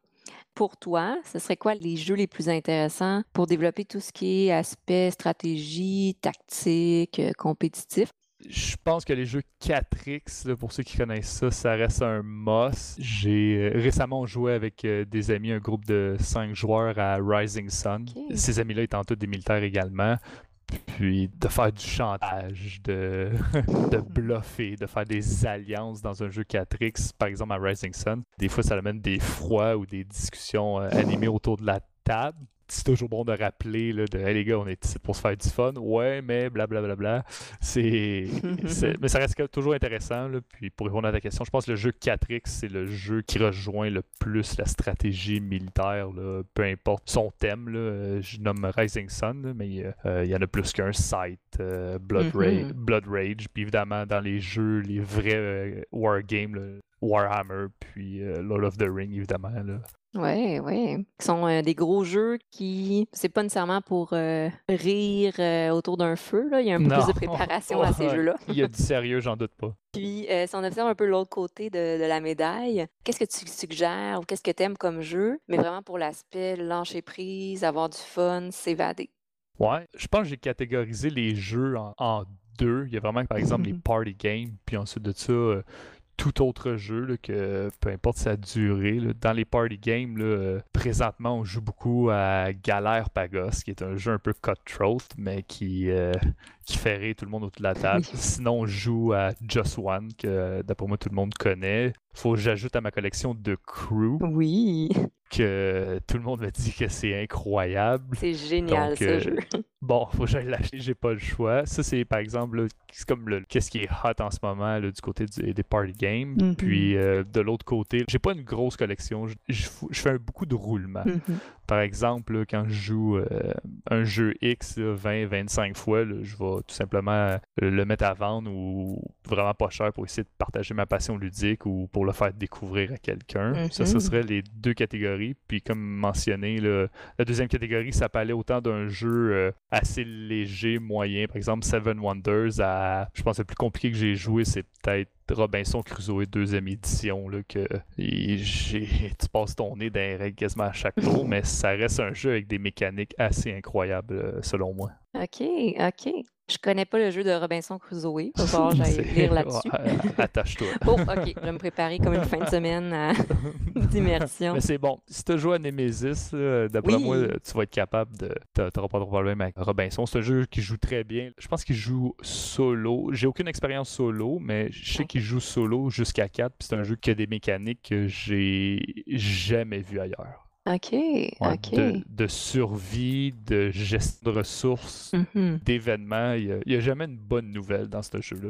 pour toi, ce serait quoi les jeux les plus intéressants pour développer tout ce qui est aspect stratégie, tactique, euh, compétitif? Je pense que les jeux 4X, là, pour ceux qui connaissent ça, ça reste un must. J'ai euh, récemment joué avec euh, des amis, un groupe de 5 joueurs à Rising Sun. Ces amis-là étant tous des militaires également. Puis de faire du chantage, de, de bluffer, de faire des alliances dans un jeu 4X, par exemple à Rising Sun. Des fois, ça amène des froids ou des discussions euh, animées autour de la table. C'est toujours bon de rappeler là, de Hey les gars, on est ici pour se faire du fun. Ouais, mais blablabla. C'est. c'est- mais ça reste toujours intéressant. là. Puis pour répondre à ta question, je pense que le jeu 4X, c'est le jeu qui rejoint le plus la stratégie militaire, là, peu importe son thème. là. Euh, Je nomme Rising Sun, mais euh, il y en a plus qu'un Sight, euh, Blood, Ra- Mhm. Blood Rage. Puis évidemment, dans les jeux, les vrais euh, Wargames, Warhammer, puis euh, Lord of the Ring, évidemment. Là. Oui, oui. Ce sont euh, des gros jeux qui, c'est pas nécessairement pour euh, rire euh, autour d'un feu, là. Il y a un peu plus de préparation à ces jeux-là. Il y a du sérieux, j'en doute pas. Puis, si on observe un peu l'autre côté de, de la médaille, qu'est-ce que tu suggères ou qu'est-ce que tu aimes comme jeu, mais vraiment pour l'aspect lâcher prise, avoir du fun, s'évader? Ouais, je pense que j'ai catégorisé les jeux en, en deux. Il y a vraiment, par exemple, les party games, puis ensuite de ça, tout autre jeu, là, que peu importe sa durée. là. Dans les party games, là, euh, présentement, on joue beaucoup à Galère Pagos, qui est un jeu un peu cutthroat, mais qui, euh, qui fait rire tout le monde autour de la table. Oui. Sinon, on joue à Just One, que d'après moi, tout le monde connaît. Faut que j'ajoute à ma collection de Crew, Oui, que tout le monde me dit que c'est incroyable. c'est génial Donc, ce euh, jeu. Bon, faut que j'aille l'acheter, j'ai pas le choix. Ça, c'est par exemple, c'est comme le qu'est-ce qui est hot en ce moment là, du côté du- des party games. Mhm. Puis euh, de l'autre côté, j'ai pas une grosse collection. Je, je fou- je fais beaucoup de roulement. Mhm. Par exemple, quand je joue euh, un jeu X 20-25 fois, là, je vais tout simplement euh, le mettre à vendre ou vraiment pas cher pour essayer de partager ma passion ludique ou pour le faire découvrir à quelqu'un. Ça, ce Mhm. serait les deux catégories. Puis comme mentionné, là, la deuxième catégorie, ça peut aller autant d'un jeu euh, assez léger, moyen, par exemple Seven Wonders, à, je pense, le plus compliqué que j'ai joué, c'est peut-être Robinson Crusoe deuxième édition, là, que et tu passes ton nez dans les règles quasiment à chaque tour, mais ça reste un jeu avec des mécaniques assez incroyables, euh, selon moi. OK, OK. Je connais pas le jeu de Robinson Crusoe. Falloir que j'aille lire là-dessus. Ouais, Attache-toi. Oh, OK. Je vais me préparer comme une fin de semaine à d'immersion. Mais c'est bon. Si tu joué à Nemesis, là, d'après Oui. moi, tu vas être capable de. t'a- T'auras pas de problème avec Robinson. C'est un jeu qui joue très bien. Je pense qu'il joue solo. J'ai aucune expérience solo, mais je sais qu'il joue solo jusqu'à 4. Puis c'est un jeu qui a des mécaniques que j'ai jamais vues ailleurs. OK, Ouais, OK. de, de survie, de gestion de ressources, Mhm. d'événements. Il n'y a, jamais une bonne nouvelle dans ce jeu-là.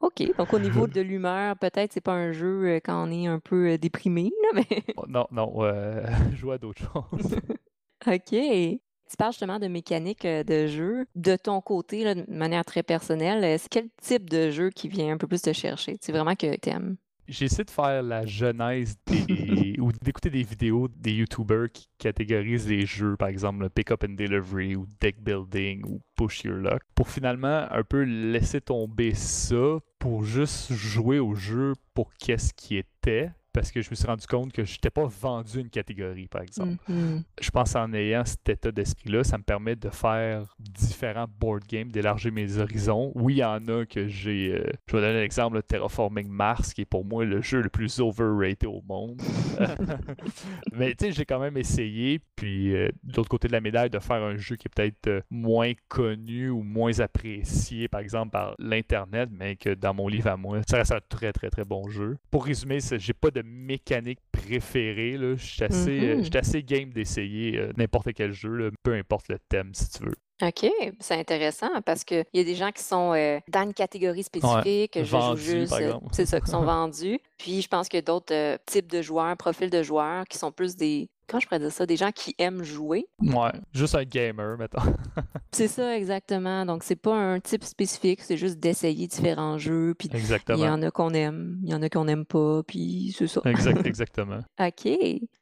OK. Donc, au niveau de l'humeur, peut-être c'est pas un jeu euh, quand on est un peu euh, déprimé, là, mais Oh, Non, non, euh, jouer à d'autres choses. OK. Tu parles justement de mécanique euh, de jeu. De ton côté, là, de manière très personnelle, c'est quel type de jeu qui vient un peu plus te chercher? C'est vraiment que t'aimes? J'ai essayé de faire la genèse des, ou d'écouter des vidéos des YouTubers qui catégorisent les jeux, par exemple le Pick Up and Delivery ou Deck Building ou Push Your Luck, pour finalement un peu laisser tomber ça pour juste jouer au jeu pour qu'est-ce qui était. Parce que je me suis rendu compte que je n'étais pas vendu une catégorie, par exemple. Mhm. Je pense en ayant cet état d'esprit-là, ça me permet de faire différents board games, d'élargir mes horizons. Oui, il y en a que j'ai. euh, je vais donner l'exemple de Terraforming Mars, qui est pour moi le jeu le plus overrated au monde. Mais tu sais, j'ai quand même essayé. Puis euh, de l'autre côté de la médaille, de faire un jeu qui est peut-être euh, moins connu ou moins apprécié, par exemple, par l'Internet, mais que dans mon livre à moi, ça reste un très, très, très bon jeu. Pour résumer, j'ai pas de mécanique préférée. Je suis assez, euh, Mhm. j'étais assez game d'essayer euh, n'importe quel jeu, là, peu importe le thème, si tu veux. OK, c'est intéressant parce qu'il y a des gens qui sont euh, dans une catégorie spécifique, je joue juste, c'est ça, qui sont vendus. Puis je pense qu'il y a d'autres euh, types de joueurs, profils de joueurs qui sont plus des, comment je pourrais dire ça, des gens qui aiment jouer. Ouais, juste un gamer, mettons. C'est ça exactement. Donc c'est pas un type spécifique, c'est juste d'essayer différents jeux. Puis il y Exactement. en a qu'on aime, il y en a qu'on n'aime pas, puis c'est ça. Exact, exactement. OK.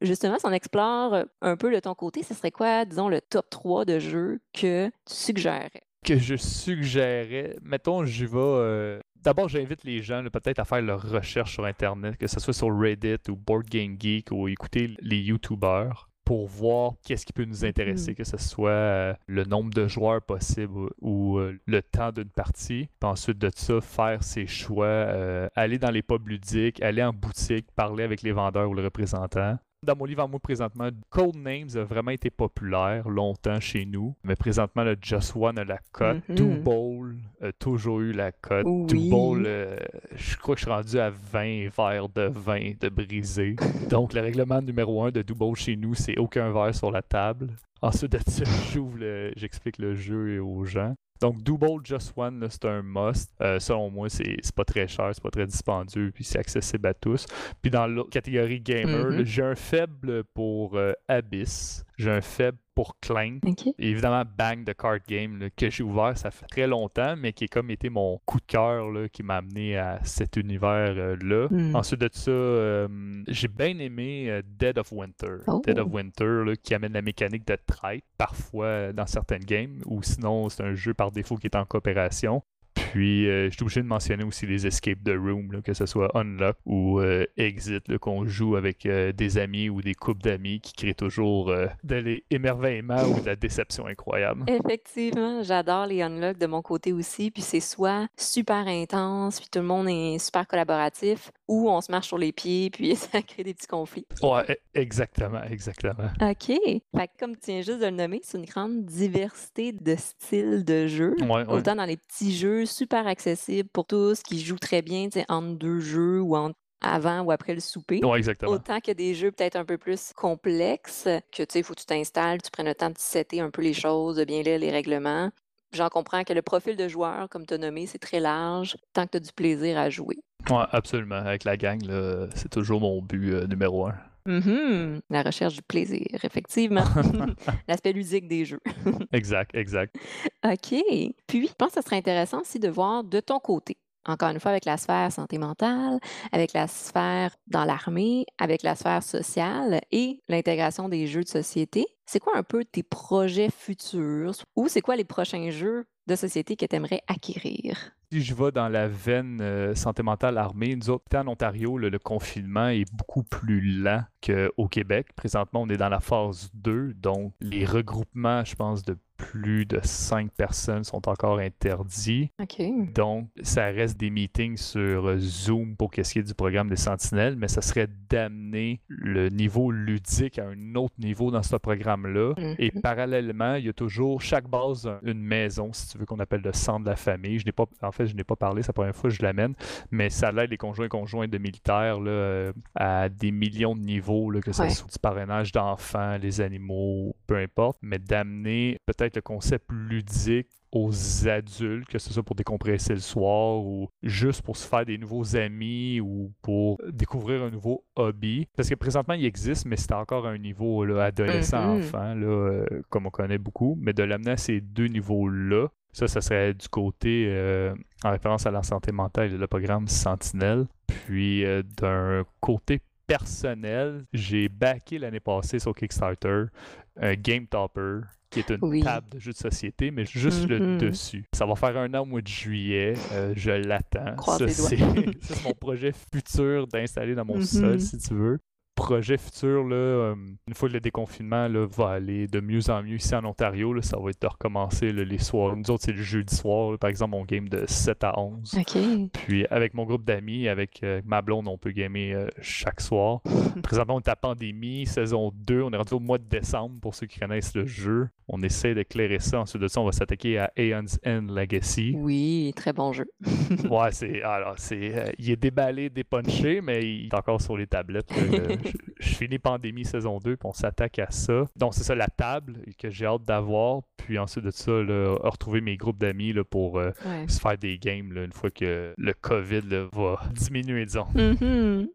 Justement, si on explore un peu de ton côté, ce serait quoi, disons, le top 3 de jeux que tu suggérerais? que je suggérais, mettons, j'y vais. euh, D'abord, j'invite les gens peut-être à faire leur recherche sur Internet, que ce soit sur Reddit ou Board Game Geek ou écouter les YouTubers pour voir qu'est-ce qui peut nous intéresser, que ce soit euh, le nombre de joueurs possible ou, ou, euh, le temps d'une partie. Puis ensuite de ça, faire ses choix, euh, aller dans les pubs ludiques, aller en boutique, parler avec les vendeurs ou le représentant. Dans mon livre en moi présentement, Code Names a vraiment été populaire longtemps chez nous, mais présentement, le Just One a la cote. Do Bowl a toujours eu la cote. Oui. Bowl, euh, je crois que je suis rendu à 20 verres de vin de brisé. Donc, le règlement numéro 1 de Do Bowl chez nous, c'est aucun verre sur la table. Ensuite de ça, j'ouvre j'explique le jeu aux gens. Donc, Do Bowl Just One, c'est un must. Euh, selon moi, c'est pas très cher, c'est pas très dispendieux, puis c'est accessible à tous. Puis dans la catégorie gamer, Mhm. là, j'ai un faible pour euh, Abyss, j'ai un faible pour Clank. Et évidemment, Bang, the card game, là, que j'ai ouvert, ça fait très longtemps, mais qui a comme été mon coup de cœur, là, qui m'a amené à cet univers-là. Mm. Ensuite de ça, euh, j'ai bien aimé euh, Dead of Winter. Oh. Dead of Winter, là, qui amène la mécanique de traite, parfois euh, dans certaines games, ou sinon, c'est un jeu par défaut qui est en coopération. Puis, euh, je suis obligé de mentionner aussi les Escape the Room, là, que ce soit Unlock ou euh, Exit, qu'on joue avec euh, des amis ou des couples d'amis qui créent toujours euh, de l'émerveillement ou de la déception incroyable. Effectivement, j'adore les unlocks de mon côté aussi. Puis c'est soit super intense, puis tout le monde est super collaboratif, ou on se marche sur les pieds, puis ça crée des petits conflits. Ouais, e- exactement, exactement. OK. Fait que comme tu viens juste de le nommer, c'est une grande diversité de styles de jeux. Ouais, ouais. Autant dans les petits jeux super accessibles pour tous, qui jouent très bien, entre deux jeux ou entre avant ou après le souper. Ouais, exactement. Autant que des jeux peut-être un peu plus complexes, que tu sais, il faut que tu t'installes, tu prennes le temps de setter un peu les choses, de bien lire les règlements. J'en comprends que le profil de joueur, comme tu as nommé, c'est très large, tant que tu as du plaisir à jouer. Ouais, absolument. Avec la gang, c'est toujours mon but euh, numéro un. Mhm. La recherche du plaisir, effectivement. L'aspect ludique des jeux. exact, exact. OK. Puis, je pense que ce serait intéressant aussi de voir de ton côté. Encore une fois, avec la sphère santé mentale, avec la sphère dans l'armée, avec la sphère sociale et l'intégration des jeux de société. C'est quoi un peu tes projets futurs ou c'est quoi les prochains jeux de société que tu aimerais acquérir? Si je vais dans la veine euh, santé mentale armée, nous autres, en Ontario, le, le confinement est beaucoup plus lent qu'au Québec. Présentement, on est dans la phase 2, donc les regroupements, je pense, de plus de 5 personnes sont encore interdits. OK. Donc, ça reste des meetings sur euh, Zoom pour qu'est-ce qui est du programme des Sentinelles, mais ça serait d'amener le niveau ludique à un autre niveau dans ce programme-là. Et Mhm. parallèlement, il y a toujours chaque base un- une maison, si tu veux, qu'on appelle le centre de la famille. Je n'ai pas, en fait, je n'ai pas parlé, c'est la première fois que je l'amène, mais ça l'aide les conjoints et conjoints de militaires là, euh, à des millions de niveaux, là, que ce Ouais. soit du parrainage d'enfants, les animaux, peu importe, mais d'amener peut-être le concept ludique aux adultes, que ce soit pour décompresser le soir ou juste pour se faire des nouveaux amis ou pour découvrir un nouveau hobby. Parce que présentement, il existe, mais c'est encore à un niveau là, adolescent, Mhm. enfant, là, euh, comme on connaît beaucoup. Mais de l'amener à ces deux niveaux-là, ça, ça serait du côté, euh, en référence à la santé mentale, le programme Sentinelle. Puis euh, d'un côté personnel, j'ai backé l'année passée sur Kickstarter un Game Topper qui est une Oui. table de jeu de société, mais juste le Mhm. dessus. Ça va faire un an au mois de juillet. euh, je l'attends. C'est ça, c'est mon projet futur d'installer dans mon Mhm. sol, si tu veux. Projet futur, là, euh, une fois que le déconfinement là, va aller de mieux en mieux ici en Ontario, là, ça va être de recommencer là, les soirs. Nous autres, c'est le jeudi soir, par exemple, mon game de 7 à 11. OK. Puis avec mon groupe d'amis, avec euh, ma blonde, on peut gamer euh, chaque soir. Présentement, on est à pandémie, saison 2. On est rendu au mois de décembre pour ceux qui connaissent le jeu. On essaie d'éclairer ça. Ensuite de ça, on va s'attaquer à Aeon's End Legacy. Oui, très bon jeu. ouais, c'est. Alors, c'est. Euh, il est déballé, dépunché, mais il est encore sur les tablettes. je, finis Pandémie saison 2, puis on s'attaque à ça. Donc, c'est ça, la table que j'ai hâte d'avoir. Puis ensuite de ça, retrouver mes groupes d'amis pour euh, se faire des games une fois que le COVID va diminuer, disons. Mm-hmm.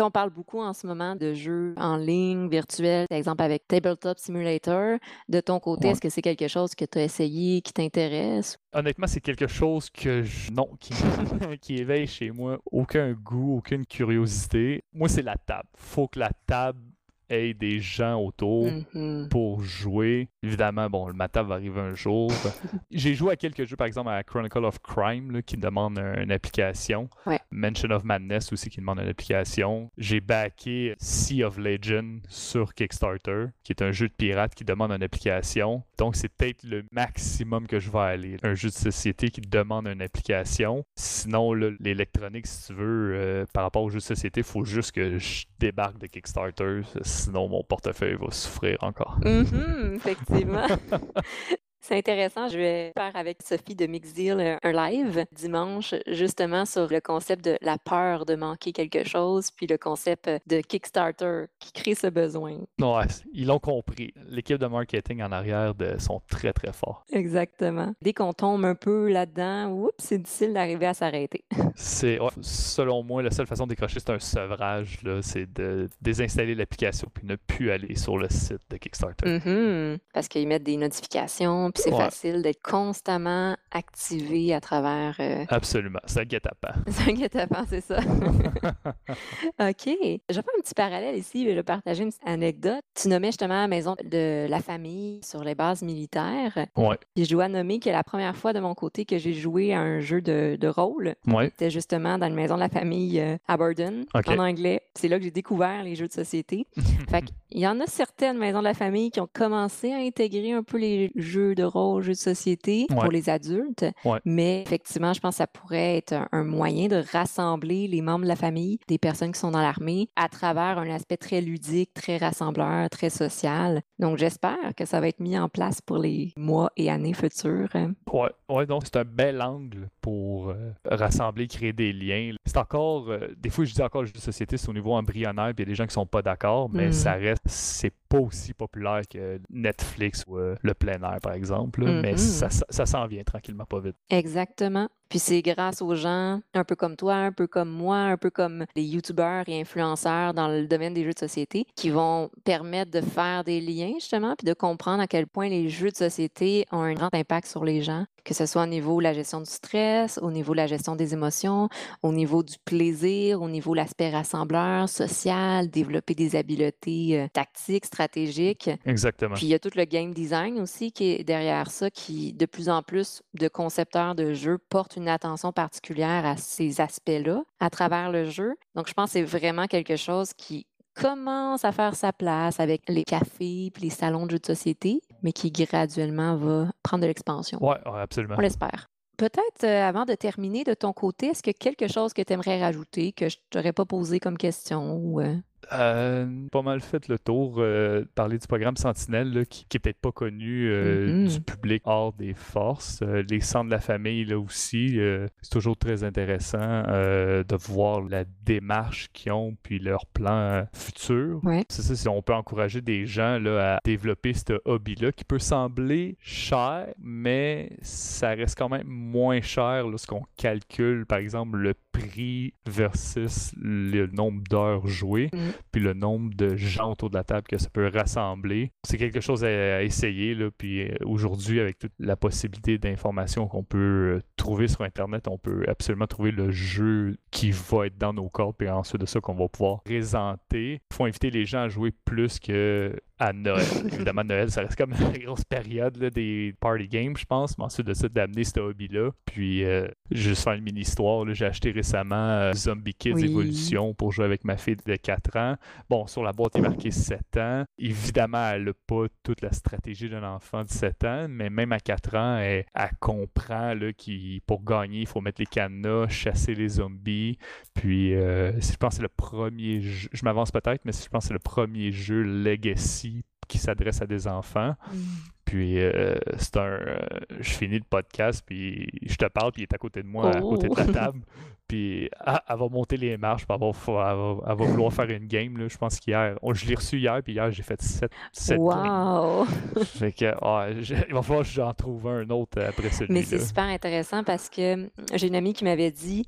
On parle beaucoup en ce moment de jeux en ligne, virtuels, par exemple avec Tabletop Simulator. De ton côté, est-ce que c'est quelque chose que tu as essayé, qui t'intéresse? Honnêtement, c'est quelque chose que je... non, qui... qui éveille chez moi aucun goût, aucune curiosité. Moi, c'est la table. Faut que la table ait des gens autour mm-hmm. pour jouer. Évidemment, bon, le matin va arriver un jour. J'ai joué à quelques jeux, par exemple à Chronicle of Crime, qui demande une application. Mention of Madness aussi, qui demande une application. J'ai backé Sea of Legend sur Kickstarter, qui est un jeu de pirate qui demande une application. Donc, c'est peut-être le maximum que je vais aller. Un jeu de société qui demande une application. Sinon, l'électronique, si tu veux, euh, par rapport au jeu de société, il faut juste que je débarque de Kickstarter sinon mon portefeuille va souffrir encore. Mm-hmm, effectivement. C'est intéressant. Je vais faire avec Sophie de Mixdeal euh, un live dimanche, justement sur le concept de la peur de manquer quelque chose, puis le concept de Kickstarter qui crée ce besoin. Ouais, ils l'ont compris. L'équipe de marketing en arrière de, sont très, très forts. Exactement. Dès qu'on tombe un peu là-dedans, oups, c'est difficile d'arriver à s'arrêter. C'est, selon moi, la seule façon de décrocher, c'est un sevrage. C'est de désinstaller l'application puis ne plus aller sur le site de Kickstarter. Mm-hmm. Parce qu'ils mettent des notifications c'est facile d'être constamment activé à travers. Euh, Absolument. C'est un guet-apens. C'est un guet-apens, c'est ça. OK. Je vais faire un petit parallèle ici. Je vais partager une anecdote. Tu nommais justement la maison de la famille sur les bases militaires. Oui. Puis je dois nommer que la première fois de mon côté que j'ai joué à un jeu de, de rôle, ouais. c'était justement dans une maison de la famille euh, à Burden, en anglais. C'est là que j'ai découvert les jeux de société. fait il y en a certaines maisons de la famille qui ont commencé à intégrer un peu les jeux de rôle, jeux de société pour les adultes. Mais effectivement, je pense que ça pourrait être un, moyen de rassembler les membres de la famille, des personnes qui sont dans l'armée, à travers un aspect très ludique, très rassembleur, très social. Donc, j'espère que ça va être mis en place pour les mois et années futures. Oui, ouais, donc c'est un bel angle pour euh, rassembler, créer des liens. C'est encore, euh, des fois je dis encore le jeu de société, c'est au niveau embryonnaire, puis il y a des gens qui sont pas d'accord, mais mm. ça reste, c'est pas aussi populaire que Netflix ou euh, le plein air, par exemple, mais mm-hmm. ça, ça s'en vient tranquillement pas vite. Exactement. Puis c'est grâce aux gens, un peu comme toi, un peu comme moi, un peu comme les youtubeurs et influenceurs dans le domaine des jeux de société, qui vont permettre de faire des liens justement, puis de comprendre à quel point les jeux de société ont un grand impact sur les gens, que ce soit au niveau de la gestion du stress, au niveau de la gestion des émotions, au niveau du plaisir, au niveau de l'aspect rassembleur, social, développer des habiletés euh, tactiques, stratégiques. Exactement. Puis il y a tout le game design aussi qui est derrière ça, qui de plus en plus de concepteurs de jeux portent une attention particulière à ces aspects-là à travers le jeu. Donc, je pense que c'est vraiment quelque chose qui commence à faire sa place avec les cafés puis les salons de jeux de société, mais qui graduellement va prendre de l'expansion. Oui, ouais, absolument. On l'espère. Peut-être euh, avant de terminer de ton côté, est-ce que quelque chose que tu aimerais rajouter que je t'aurais pas posé comme question ou euh? Euh, pas mal fait le tour. Euh, parler du programme Sentinelle, qui, qui est peut-être pas connu euh, mm-hmm. du public hors des forces. les centres de la famille, là aussi, c'est toujours très intéressant de voir la démarche qu'ils ont, puis leur plan futur. C'est ça, si on peut encourager des gens là, à développer ce hobby-là, qui peut sembler cher, mais ça reste quand même moins cher lorsqu'on calcule, par exemple, le prix versus le nombre d'heures jouées. Mm puis le nombre de gens autour de la table que ça peut rassembler. C'est quelque chose à, essayer. Là, puis euh, aujourd'hui, avec toute la possibilité d'informations qu'on peut euh, trouver sur Internet, on peut absolument trouver le jeu qui va être dans nos corps, puis ensuite de ça qu'on va pouvoir présenter. Il faut inviter les gens à jouer plus que à Noël. Évidemment, Noël, ça reste comme une grosse période là, des party games, je pense. Mais ensuite de ça, d'amener ce hobby-là. Puis, euh, juste faire une mini-histoire. J'ai acheté récemment euh, Zombie Kids Evolution pour jouer avec ma fille de 4 ans. Bon, sur la boîte, il est marqué 7 ans. Évidemment, elle n'a pas toute la stratégie d'un enfant de 7 ans, mais même à 4 ans, elle, comprend qu'il, pour gagner, il faut mettre les cadenas, chasser les zombies. Puis, euh, je pense que c'est le premier jeu, je m'avance peut-être, mais je pense que c'est le premier jeu Legacy qui s'adresse à des enfants. Mm. Puis euh, c'est un. Euh, je finis le podcast, puis je te parle, puis il est à côté de moi, à côté de la oh! table. Puis elle, va monter les marches, puis elle va, vouloir faire une game. Là. Je pense qu'hier, je l'ai reçu hier, puis hier j'ai fait 7, 7 wow. Fait que, ah, il va falloir que j'en trouve un autre après celui-là. Mais c'est super intéressant parce que j'ai une amie qui m'avait dit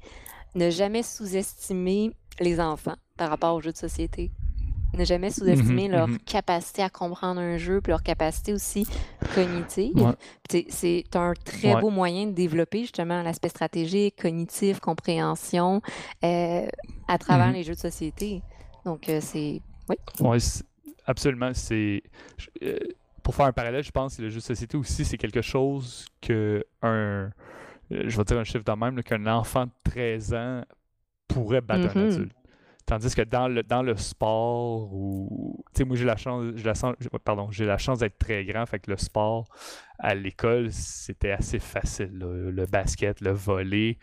ne jamais sous-estimer les enfants par rapport aux jeux de société. Ne jamais sous-estimer mhm, leur mhm. capacité à comprendre un jeu, puis leur capacité aussi cognitive. C'est un très beau moyen de développer justement l'aspect stratégique, cognitif, compréhension euh, à travers mhm. les jeux de société. Donc, euh, c'est. Oui. Absolument. C'est. Euh, pour faire un parallèle, je pense que le jeu de société aussi, c'est quelque chose que un. Je vais dire un chiffre de même, qu'un enfant de 13 ans pourrait battre un adulte. Tandis que dans le, dans le sport, ou tu sais, moi j'ai la chance, la, pardon, j'ai la chance d'être très grand, fait que le sport à l'école, c'était assez facile. Le basket, le volley,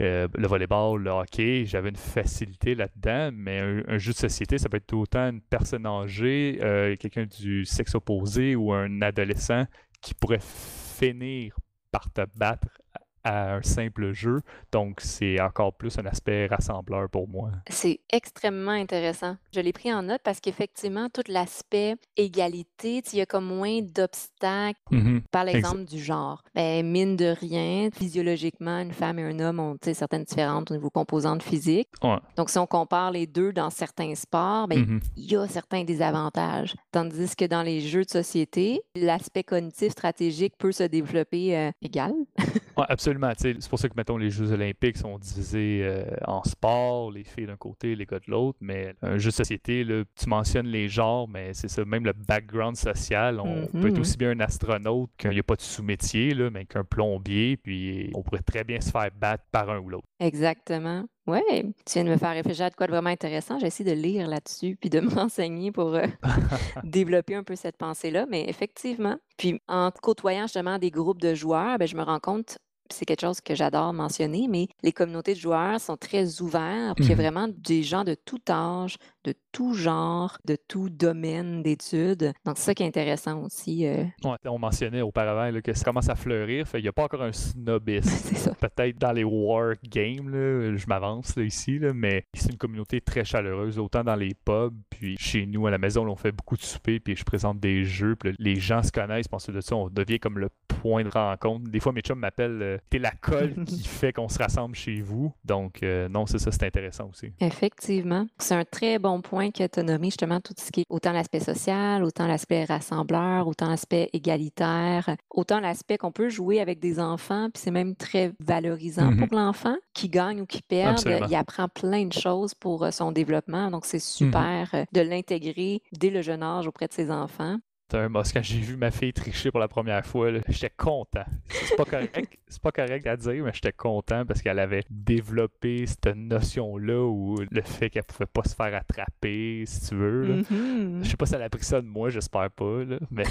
euh, le volleyball, le hockey, j'avais une facilité là-dedans, mais un, jeu de société, ça peut être autant une personne âgée, euh, quelqu'un du sexe opposé ou un adolescent qui pourrait finir par te battre à un simple jeu. Donc, c'est encore plus un aspect rassembleur pour moi. C'est extrêmement intéressant. Je l'ai pris en note parce qu'effectivement, tout l'aspect égalité, il y a comme moins d'obstacles. Mm-hmm. Par l'exemple du genre. Ben, mine de rien, physiologiquement, une femme et un homme ont certaines différences au niveau composantes physiques. Donc, si on compare les deux dans certains sports, ben, mm-hmm. il y a certains désavantages. Tandis que dans les jeux de société, l'aspect cognitif stratégique peut se développer euh, égal. absolument c'est pour ça que, mettons, les Jeux olympiques sont divisés euh, en sport, les filles d'un côté, les gars de l'autre, mais un jeu de société, là, tu mentionnes les genres, mais c'est ça, même le background social, on peut être aussi bien un astronaute qu'il n'y a pas de sous-métier, mais qu'un plombier, puis on pourrait très bien se faire battre par un ou l'autre. Exactement. Oui, tu viens de me faire réfléchir à quoi de vraiment intéressant. J'essaie de lire là-dessus puis de me renseigner pour euh, développer un peu cette pensée-là. Mais effectivement, puis en côtoyant justement des groupes de joueurs, ben, je me rends compte c'est quelque chose que j'adore mentionner, mais les communautés de joueurs sont très ouvertes. Puis il y a mmh vraiment des gens de tout âge, de tout genre, de tout domaine d'études. Donc, c'est ça qui est intéressant aussi. Euh. on mentionnait auparavant que ça commence à fleurir. il n'y a pas encore un snobisme. Peut-être dans les war games, je m'avance ici, mais c'est une communauté très chaleureuse, autant dans les pubs, puis chez nous à la maison, on fait beaucoup de soupers, puis je présente des jeux, puis les gens se connaissent, pensent de ça, on devient comme le point de rencontre. Des fois, mes chums m'appellent euh, T'es la colle qui fait qu'on se rassemble chez vous. Donc, euh, non, c'est ça, c'est intéressant aussi. Effectivement. C'est un très bon point que tu as nommé, justement, tout ce qui est autant l'aspect social, autant l'aspect rassembleur, autant l'aspect égalitaire, autant l'aspect qu'on peut jouer avec des enfants, puis c'est même très valorisant mm-hmm. pour l'enfant qui gagne ou qui perd. Il apprend plein de choses pour euh, son développement. Donc, c'est mm-hmm. super de l'intégrer dès le jeune âge auprès de ses enfants un Quand j'ai vu ma fille tricher pour la première fois, j'étais content. C'est pas correct, c'est pas correct à dire, mais j'étais content parce qu'elle avait développé cette notion-là où le fait qu'elle pouvait pas se faire attraper, si tu veux. Mm-hmm. Je sais pas si elle a pris ça de moi, j'espère pas. mais...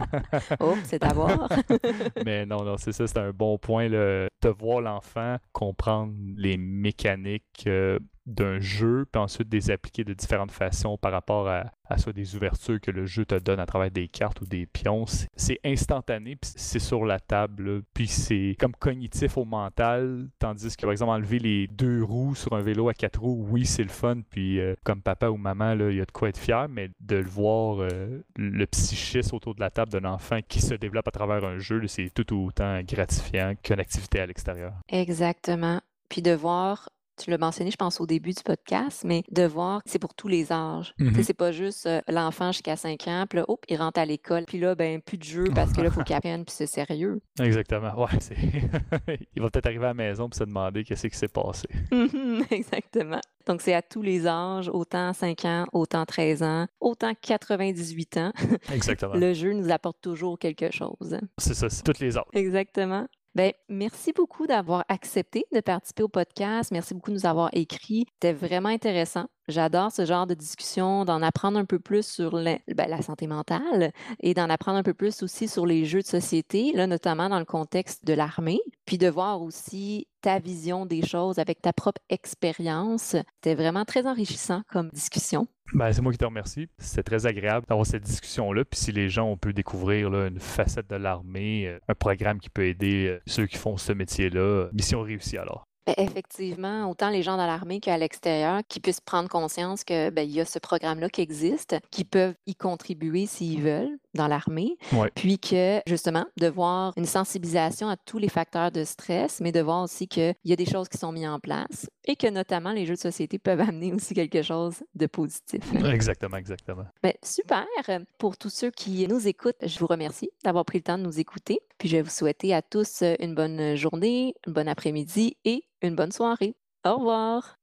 oh, c'est à voir. mais non, non, c'est ça, c'est un bon point de voir l'enfant comprendre les mécaniques. Euh, d'un jeu, puis ensuite des appliquer de différentes façons par rapport à, à soit des ouvertures que le jeu te donne à travers des cartes ou des pions. C'est instantané, puis c'est sur la table, puis c'est comme cognitif au mental, tandis que par exemple enlever les deux roues sur un vélo à quatre roues, oui c'est le fun, puis euh, comme papa ou maman, il y a de quoi être fier, mais de le voir, euh, le psychisme autour de la table d'un enfant qui se développe à travers un jeu, c'est tout autant gratifiant qu'une activité à l'extérieur. Exactement. Puis de voir tu l'as mentionné, je pense, au début du podcast, mais de voir que c'est pour tous les âges. Mm C'est pas juste euh, l'enfant jusqu'à 5 ans, puis là, hop, il rentre à l'école, puis là, ben, plus de jeu parce que là, il faut qu'il apprenne, puis c'est sérieux. Exactement. Ouais, c'est... il va peut-être arriver à la maison puis se demander qu'est-ce qui s'est passé. Exactement. Donc, c'est à tous les âges, autant 5 ans, autant 13 ans, autant 98 ans. Exactement. Le jeu nous apporte toujours quelque chose. C'est ça, c'est toutes les âges. Exactement. Bien, merci beaucoup d'avoir accepté de participer au podcast. Merci beaucoup de nous avoir écrit. C'était vraiment intéressant. J'adore ce genre de discussion, d'en apprendre un peu plus sur ben, la, santé mentale et d'en apprendre un peu plus aussi sur les jeux de société, notamment dans le contexte de l'armée, puis de voir aussi ta vision des choses avec ta propre expérience. C'était vraiment très enrichissant comme discussion. Ben, c'est moi qui te remercie. C'est très agréable d'avoir cette discussion-là. Puis si les gens, on peut découvrir là, une facette de l'armée, euh, un programme qui peut aider euh, ceux qui font ce métier-là, mission réussie alors. Ben, effectivement, autant les gens dans l'armée qu'à l'extérieur qui puissent prendre conscience que ben, il y a ce programme-là qui existe, qui peuvent y contribuer s'ils veulent dans l'armée, Ouais. puis que justement de voir une sensibilisation à tous les facteurs de stress, mais de voir aussi qu'il y a des choses qui sont mises en place et que notamment les jeux de société peuvent amener aussi quelque chose de positif. Exactement, exactement. Ben, super. Pour tous ceux qui nous écoutent, je vous remercie d'avoir pris le temps de nous écouter. Puis je vais vous souhaiter à tous une bonne journée, une bonne après-midi et une bonne soirée. Au revoir.